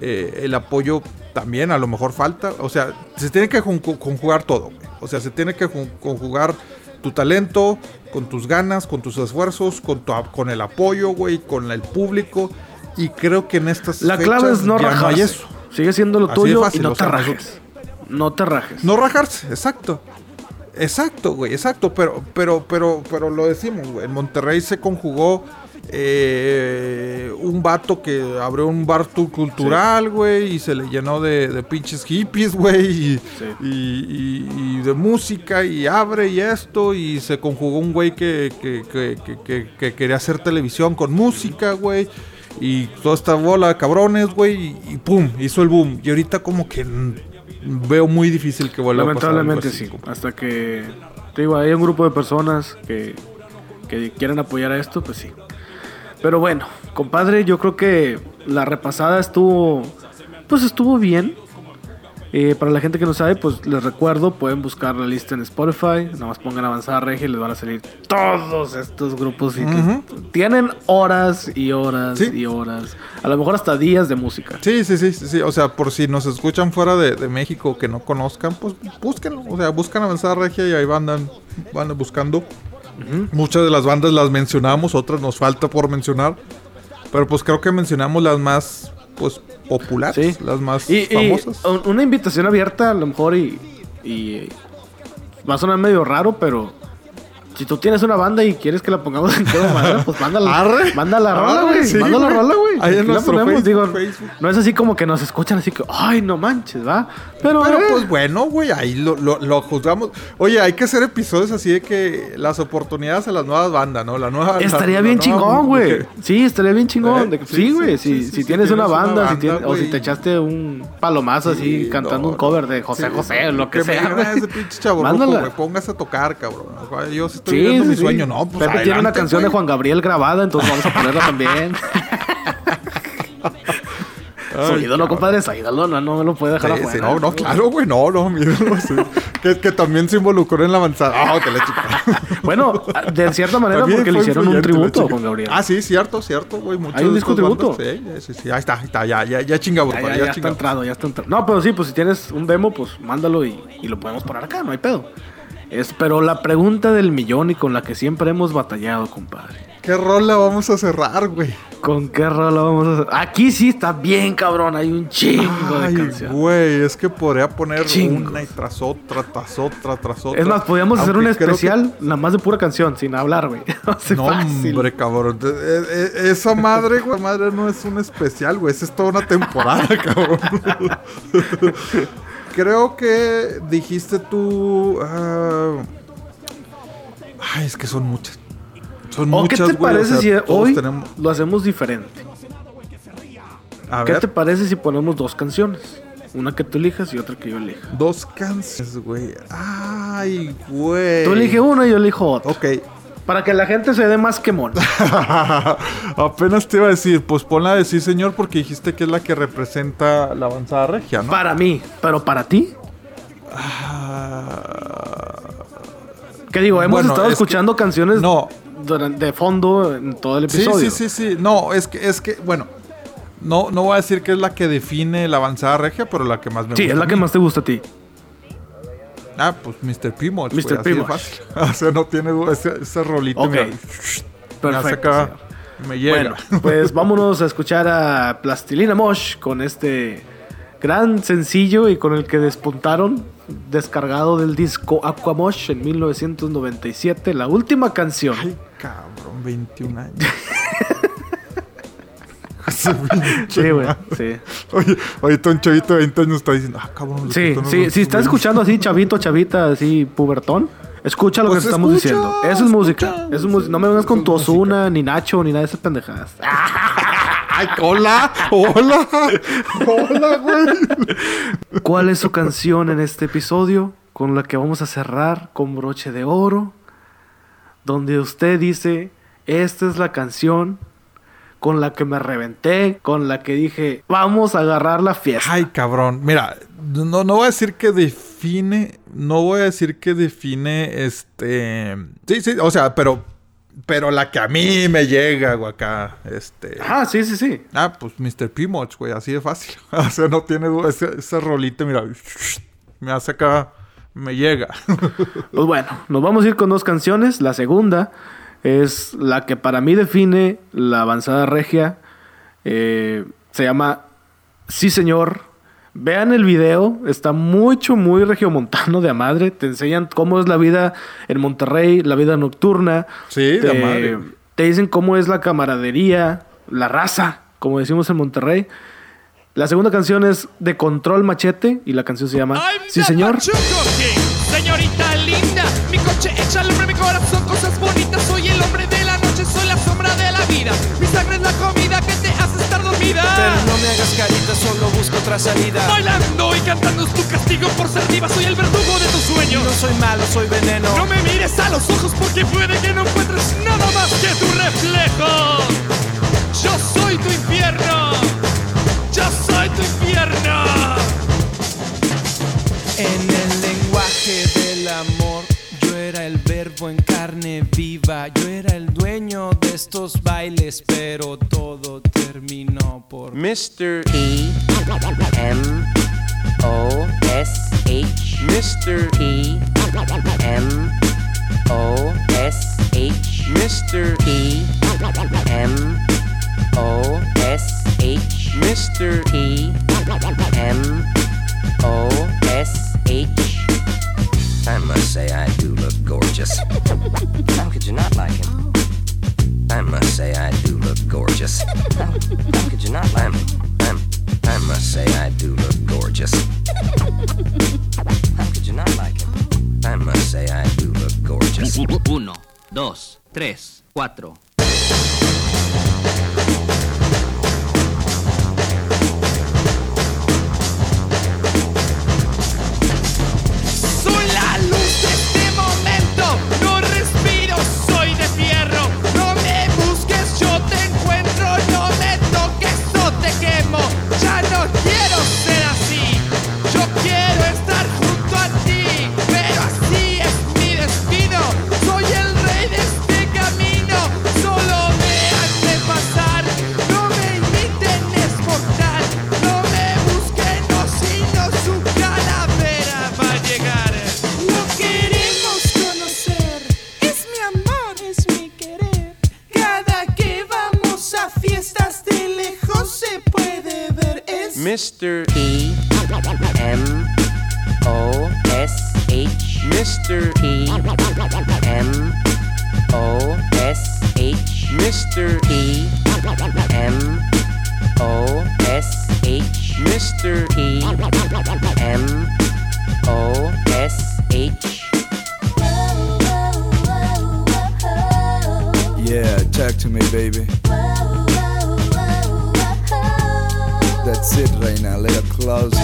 eh, el apoyo también a lo mejor falta, o sea, se tiene que conju- conjugar todo, güey. o sea, se tiene que con- conjugar tu talento, con tus ganas, con tus esfuerzos, con, tu, con el apoyo, güey, con el público. Y creo que en estas La clave es no rajarse. eso. Sigue siendo lo Así tuyo fácil, y no te sea, rajes. No te rajes. No rajarse, exacto. Exacto, güey, exacto. Pero, pero, pero, pero lo decimos, güey. En Monterrey se conjugó eh, un vato que abrió un bar tour cultural, güey, y se le llenó de, de pinches hippies, güey, y, Sí. y- y- y de música, y abre y esto, y se conjugó un güey que, que, que- que- que- que quería hacer televisión con música, güey. Y toda esta bola de cabrones, güey, y, pum, hizo el boom. Y ahorita como que veo muy difícil que vuelva a pasar. Lamentablemente sí. Hasta que, te digo, hay un grupo de personas que, que quieren apoyar a esto, pues sí. Pero bueno, compadre, yo creo que la repasada estuvo, pues estuvo bien. Eh, para la gente que no sabe, pues les recuerdo, pueden buscar la lista en Spotify, nada más pongan avanzada regia y les van a salir todos estos grupos y Ujú. tienen horas y horas Sí. y horas, a lo mejor hasta días de música. Sí, sí, sí, sí, sí. O sea, por si nos escuchan fuera de, de México que no conozcan, pues búsquenlo. O sea, buscan Avanzada Regia y ahí van, van buscando. Muchas de las bandas las mencionamos, otras nos falta por mencionar. Pero pues creo que mencionamos las más, pues, populares, Sí. las más Y, famosas. un- una invitación abierta, a lo mejor, y, y va a sonar medio raro, pero si tú tienes una banda y quieres que la pongamos en qué manera, pues mándala. *laughs* Arre. Manda la rola, güey. sí, manda la güey. rola, güey. Ahí ponemos, Facebook, digo, Facebook. No es así como que nos escuchan así que, ay, no manches, va. Pero, Pero eh, pues bueno, güey, ahí lo, lo, lo juzgamos. Oye, hay que hacer episodios así de que las oportunidades a las nuevas bandas, ¿no? La nueva. estaría la bien chingón, güey. Sí, estaría bien chingón. Eh, sí, güey. sí, si, sí, si tienes una banda, si banda, tienes- o si te echaste un palomazo así Sí, cantando no, un cover de José José, lo que, me sea. güey. "Ah, ese pinche chavo Mándala. güey, póngase a tocar, cabrón. Yo sí estoy viviendo mi sueño, no, pues Pepe tiene una canción de. Juan Gabriel grabada, entonces vamos a ponerla también. *laughs* su Ay, ídolo, cabrón. compadre, su ídolo, no, no me lo puede dejar Sí, afuera. sí, no, no, claro, güey, no, no, mírenlo, *laughs* sí. que, que también se involucró en la avanzada. Ah, que le chica. *laughs* Bueno, de cierta manera, También porque le hicieron un tributo. Juan Gabriel. Ah, sí, cierto, cierto, güey. Hay un disco tributo. Sí, sí, sí, ahí está, ahí está, ya, ya, ya chingamos, ya, ya, ya ya está entrado, ya está entrado. No, pero sí, pues si tienes un demo, pues mándalo y, y lo podemos poner acá, no hay pedo. Es, pero la pregunta del millón y con la que siempre hemos batallado, compadre. ¿Qué rola vamos a cerrar, güey? ¿Con qué rola vamos a hacer? Aquí sí está bien, cabrón. Hay un chingo de canciones. güey, es que podría poner Chingos. una y tras otra, tras otra, tras otra. Es más, podríamos hacer un que- especial nada más de pura canción, sin hablar, güey. *laughs* No, fácil. hombre, cabrón. Eh, eh, Esa madre, güey, madre no es un especial, güey. Esa es toda una temporada, *laughs* cabrón. Creo que dijiste tú. ah, Ay, es que son muchas. Son ¿O muchas, qué te güey, o parece sea, si hoy tenemos- lo hacemos diferente? A ¿Qué ver, te parece si ponemos dos canciones? Una que tú elijas y otra que yo elija. dos canciones, güey. Ay, güey. Tú elige una y yo elijo otra. Ok. Para que la gente se dé más quemón. *laughs* Apenas te iba a decir, pues ponla de sí, señor, porque dijiste que es la que representa la avanzada regia, ¿no? Para mí, pero para ti. Ah, ¿Qué digo? Hemos Bueno, estado es que- escuchando canciones No, durante- de fondo en todo el Sí, episodio. sí, sí, sí. No, es que, es que, bueno, no, no voy a decir que es la que define la avanzada regia, pero la que más me Sí, gusta. es la que más te gusta a ti. Ah, pues Mr. Primoch. Mr. así de fácil. *laughs* o sea, no tiene duda, ese, ese rolito. Ok. mira, me hace Perfecto. acá, me llega. Bueno, pues *laughs* vámonos a escuchar a Plastilina Mosh con este gran sencillo y con el que despuntaron, descargado del disco Aquamosh en 1997, la última canción. Ay, cabrón, 21 años. *laughs* Sí, güey, sí. Oye, ahorita un chavito de 20 años está diciendo, ah, cabrón. Sí, sí, si estás escuchando así, chavito, chavita, así, pubertón, escucha lo Pues que estamos escucha, diciendo. Eso es música. Eso es música. No me vengas con tu. Ozuna, ni Nacho, ni nada de esas pendejadas. *laughs* Ay, hola, hola, hola, güey. ¿Cuál es su canción en este episodio? Con la que vamos a cerrar con broche de oro. Donde usted dice, esta es la canción con la que me reventé, con la que dije, vamos a agarrar la fiesta. Ay, cabrón. Mira, no, no voy a decir que define, no voy a decir que define este... Sí, sí, o sea, pero... Pero la que a mí me llega, güey, acá, este... Ah, sí, sí, sí. Ah, pues Mr. P-Moch, güey, así de fácil. *laughs* o sea, no tiene duda. Ese, ese rolito, mira, me hace acá, me llega. *laughs* Pues bueno, nos vamos a ir con dos canciones. La segunda es la que para mí define la avanzada regia. Eh, se llama Sí, señor. Vean el video, está mucho, muy regiomontano de a madre. Te enseñan cómo es la vida en Monterrey, la vida nocturna. Sí, de te, madre. te dicen cómo es la camaradería, la raza, como decimos en Monterrey. La segunda canción es de Control Machete y la canción se llama I'm Sí, señor. King, señorita linda. Mi coche echa al hombre, mi corazón, cosas bonitas. Soy el hombre de la noche, soy la sombra de la vida. Mi sangre es la comida que te hace estar dormida. Pero no me hagas carita, solo busco otra salida. Bailando y cantando es tu castigo por ser diva. Soy el verdugo de tus sueños. No soy malo, soy veneno. No me mires a los ojos porque puede que no encuentres nada más que tu reflejo. Yo soy tu infierno. En el lenguaje del amor, yo era el verbo en carne viva. Yo era el dueño de estos bailes, pero todo terminó por. Mr. E M O S H Mr. E M O S H Mr. E M O S H Mr. E M O S H I must say I do look gorgeous. *laughs* How could you not like him? I must say I do look gorgeous. How, *laughs* how could you not like him? I'm, I must say I do look gorgeous. How could you not like him? I must say I do look gorgeous. Uno, dos, tres, cuatro. Mr. E M O S H Mr. E M O S H Mr. E M O S H Mr. E M O S H Yeah, talk to me, baby. That's it right now, a little closer.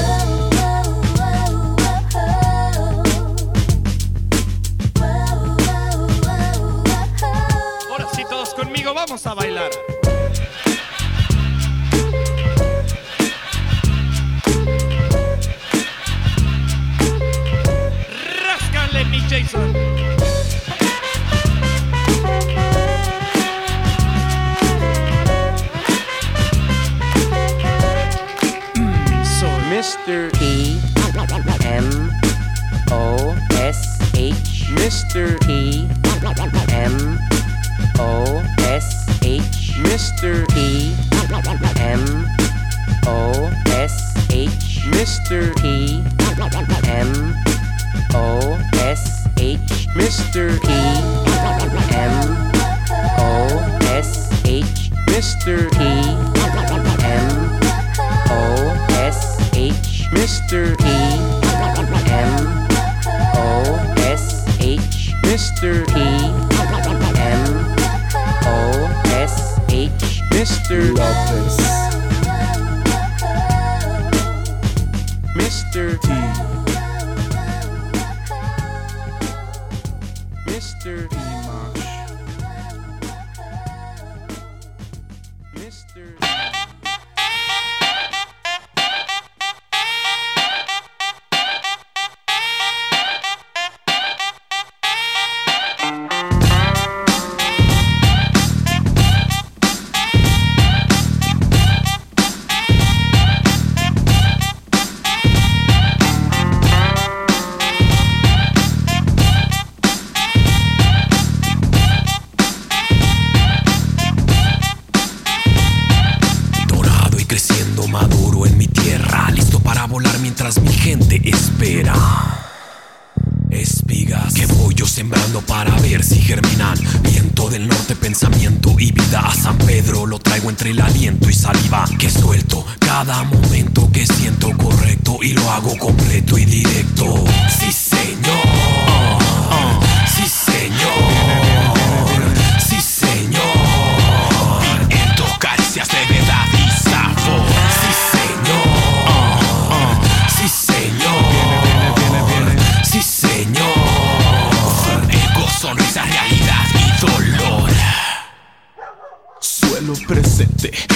Ahora sí, todos conmigo, vamos a bailar. Ráscale, mi Jason. Mr. E M O S H Mr. E M O S H Mr. E M O S H Mr. E presente,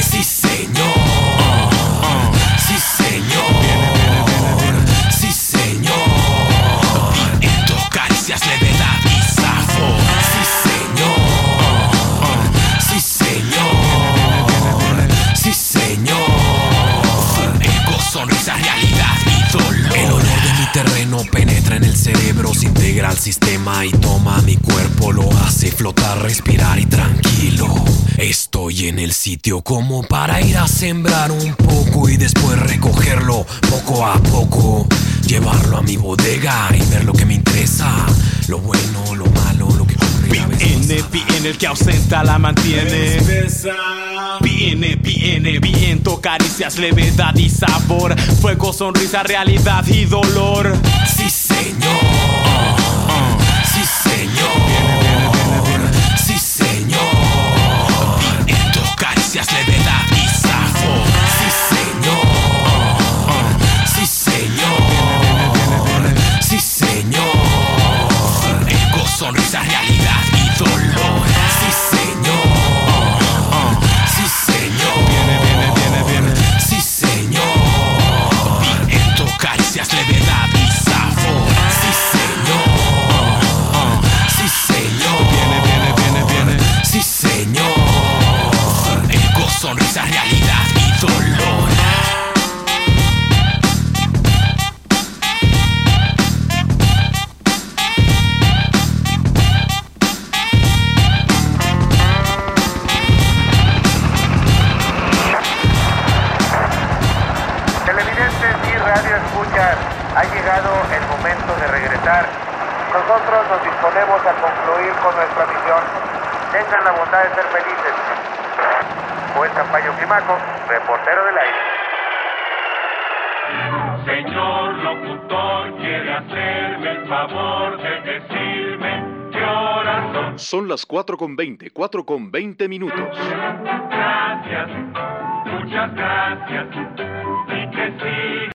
Sí, señor. Sí, señor. Sí, señor. Viento, caricias, levedad cerebro, se integra al sistema y toma mi cuerpo, lo hace flotar, respirar y tranquilo. Estoy en el sitio como para ir a sembrar un poco y después recogerlo poco a poco. Llevarlo a mi bodega y ver lo que me interesa. Lo bueno, lo malo, lo que ocurre. Viene, viene el que ausenta la mantiene. Viene, viene, viento, caricias, levedad y sabor. Fuego, sonrisa, realidad y dolor. Sí, señor. Sonrisa, realidad y dolor. Ha llegado el momento de regresar. Nosotros nos disponemos a concluir con nuestra misión. Tengan la bondad de ser felices. Juez Campayo Climaco, reportero del aire. Señor locutor, quiere hacerme el favor de decirme qué horas son. Son las 4 con 20, 4 con 20 minutos. Gracias, muchas gracias. Y que siga.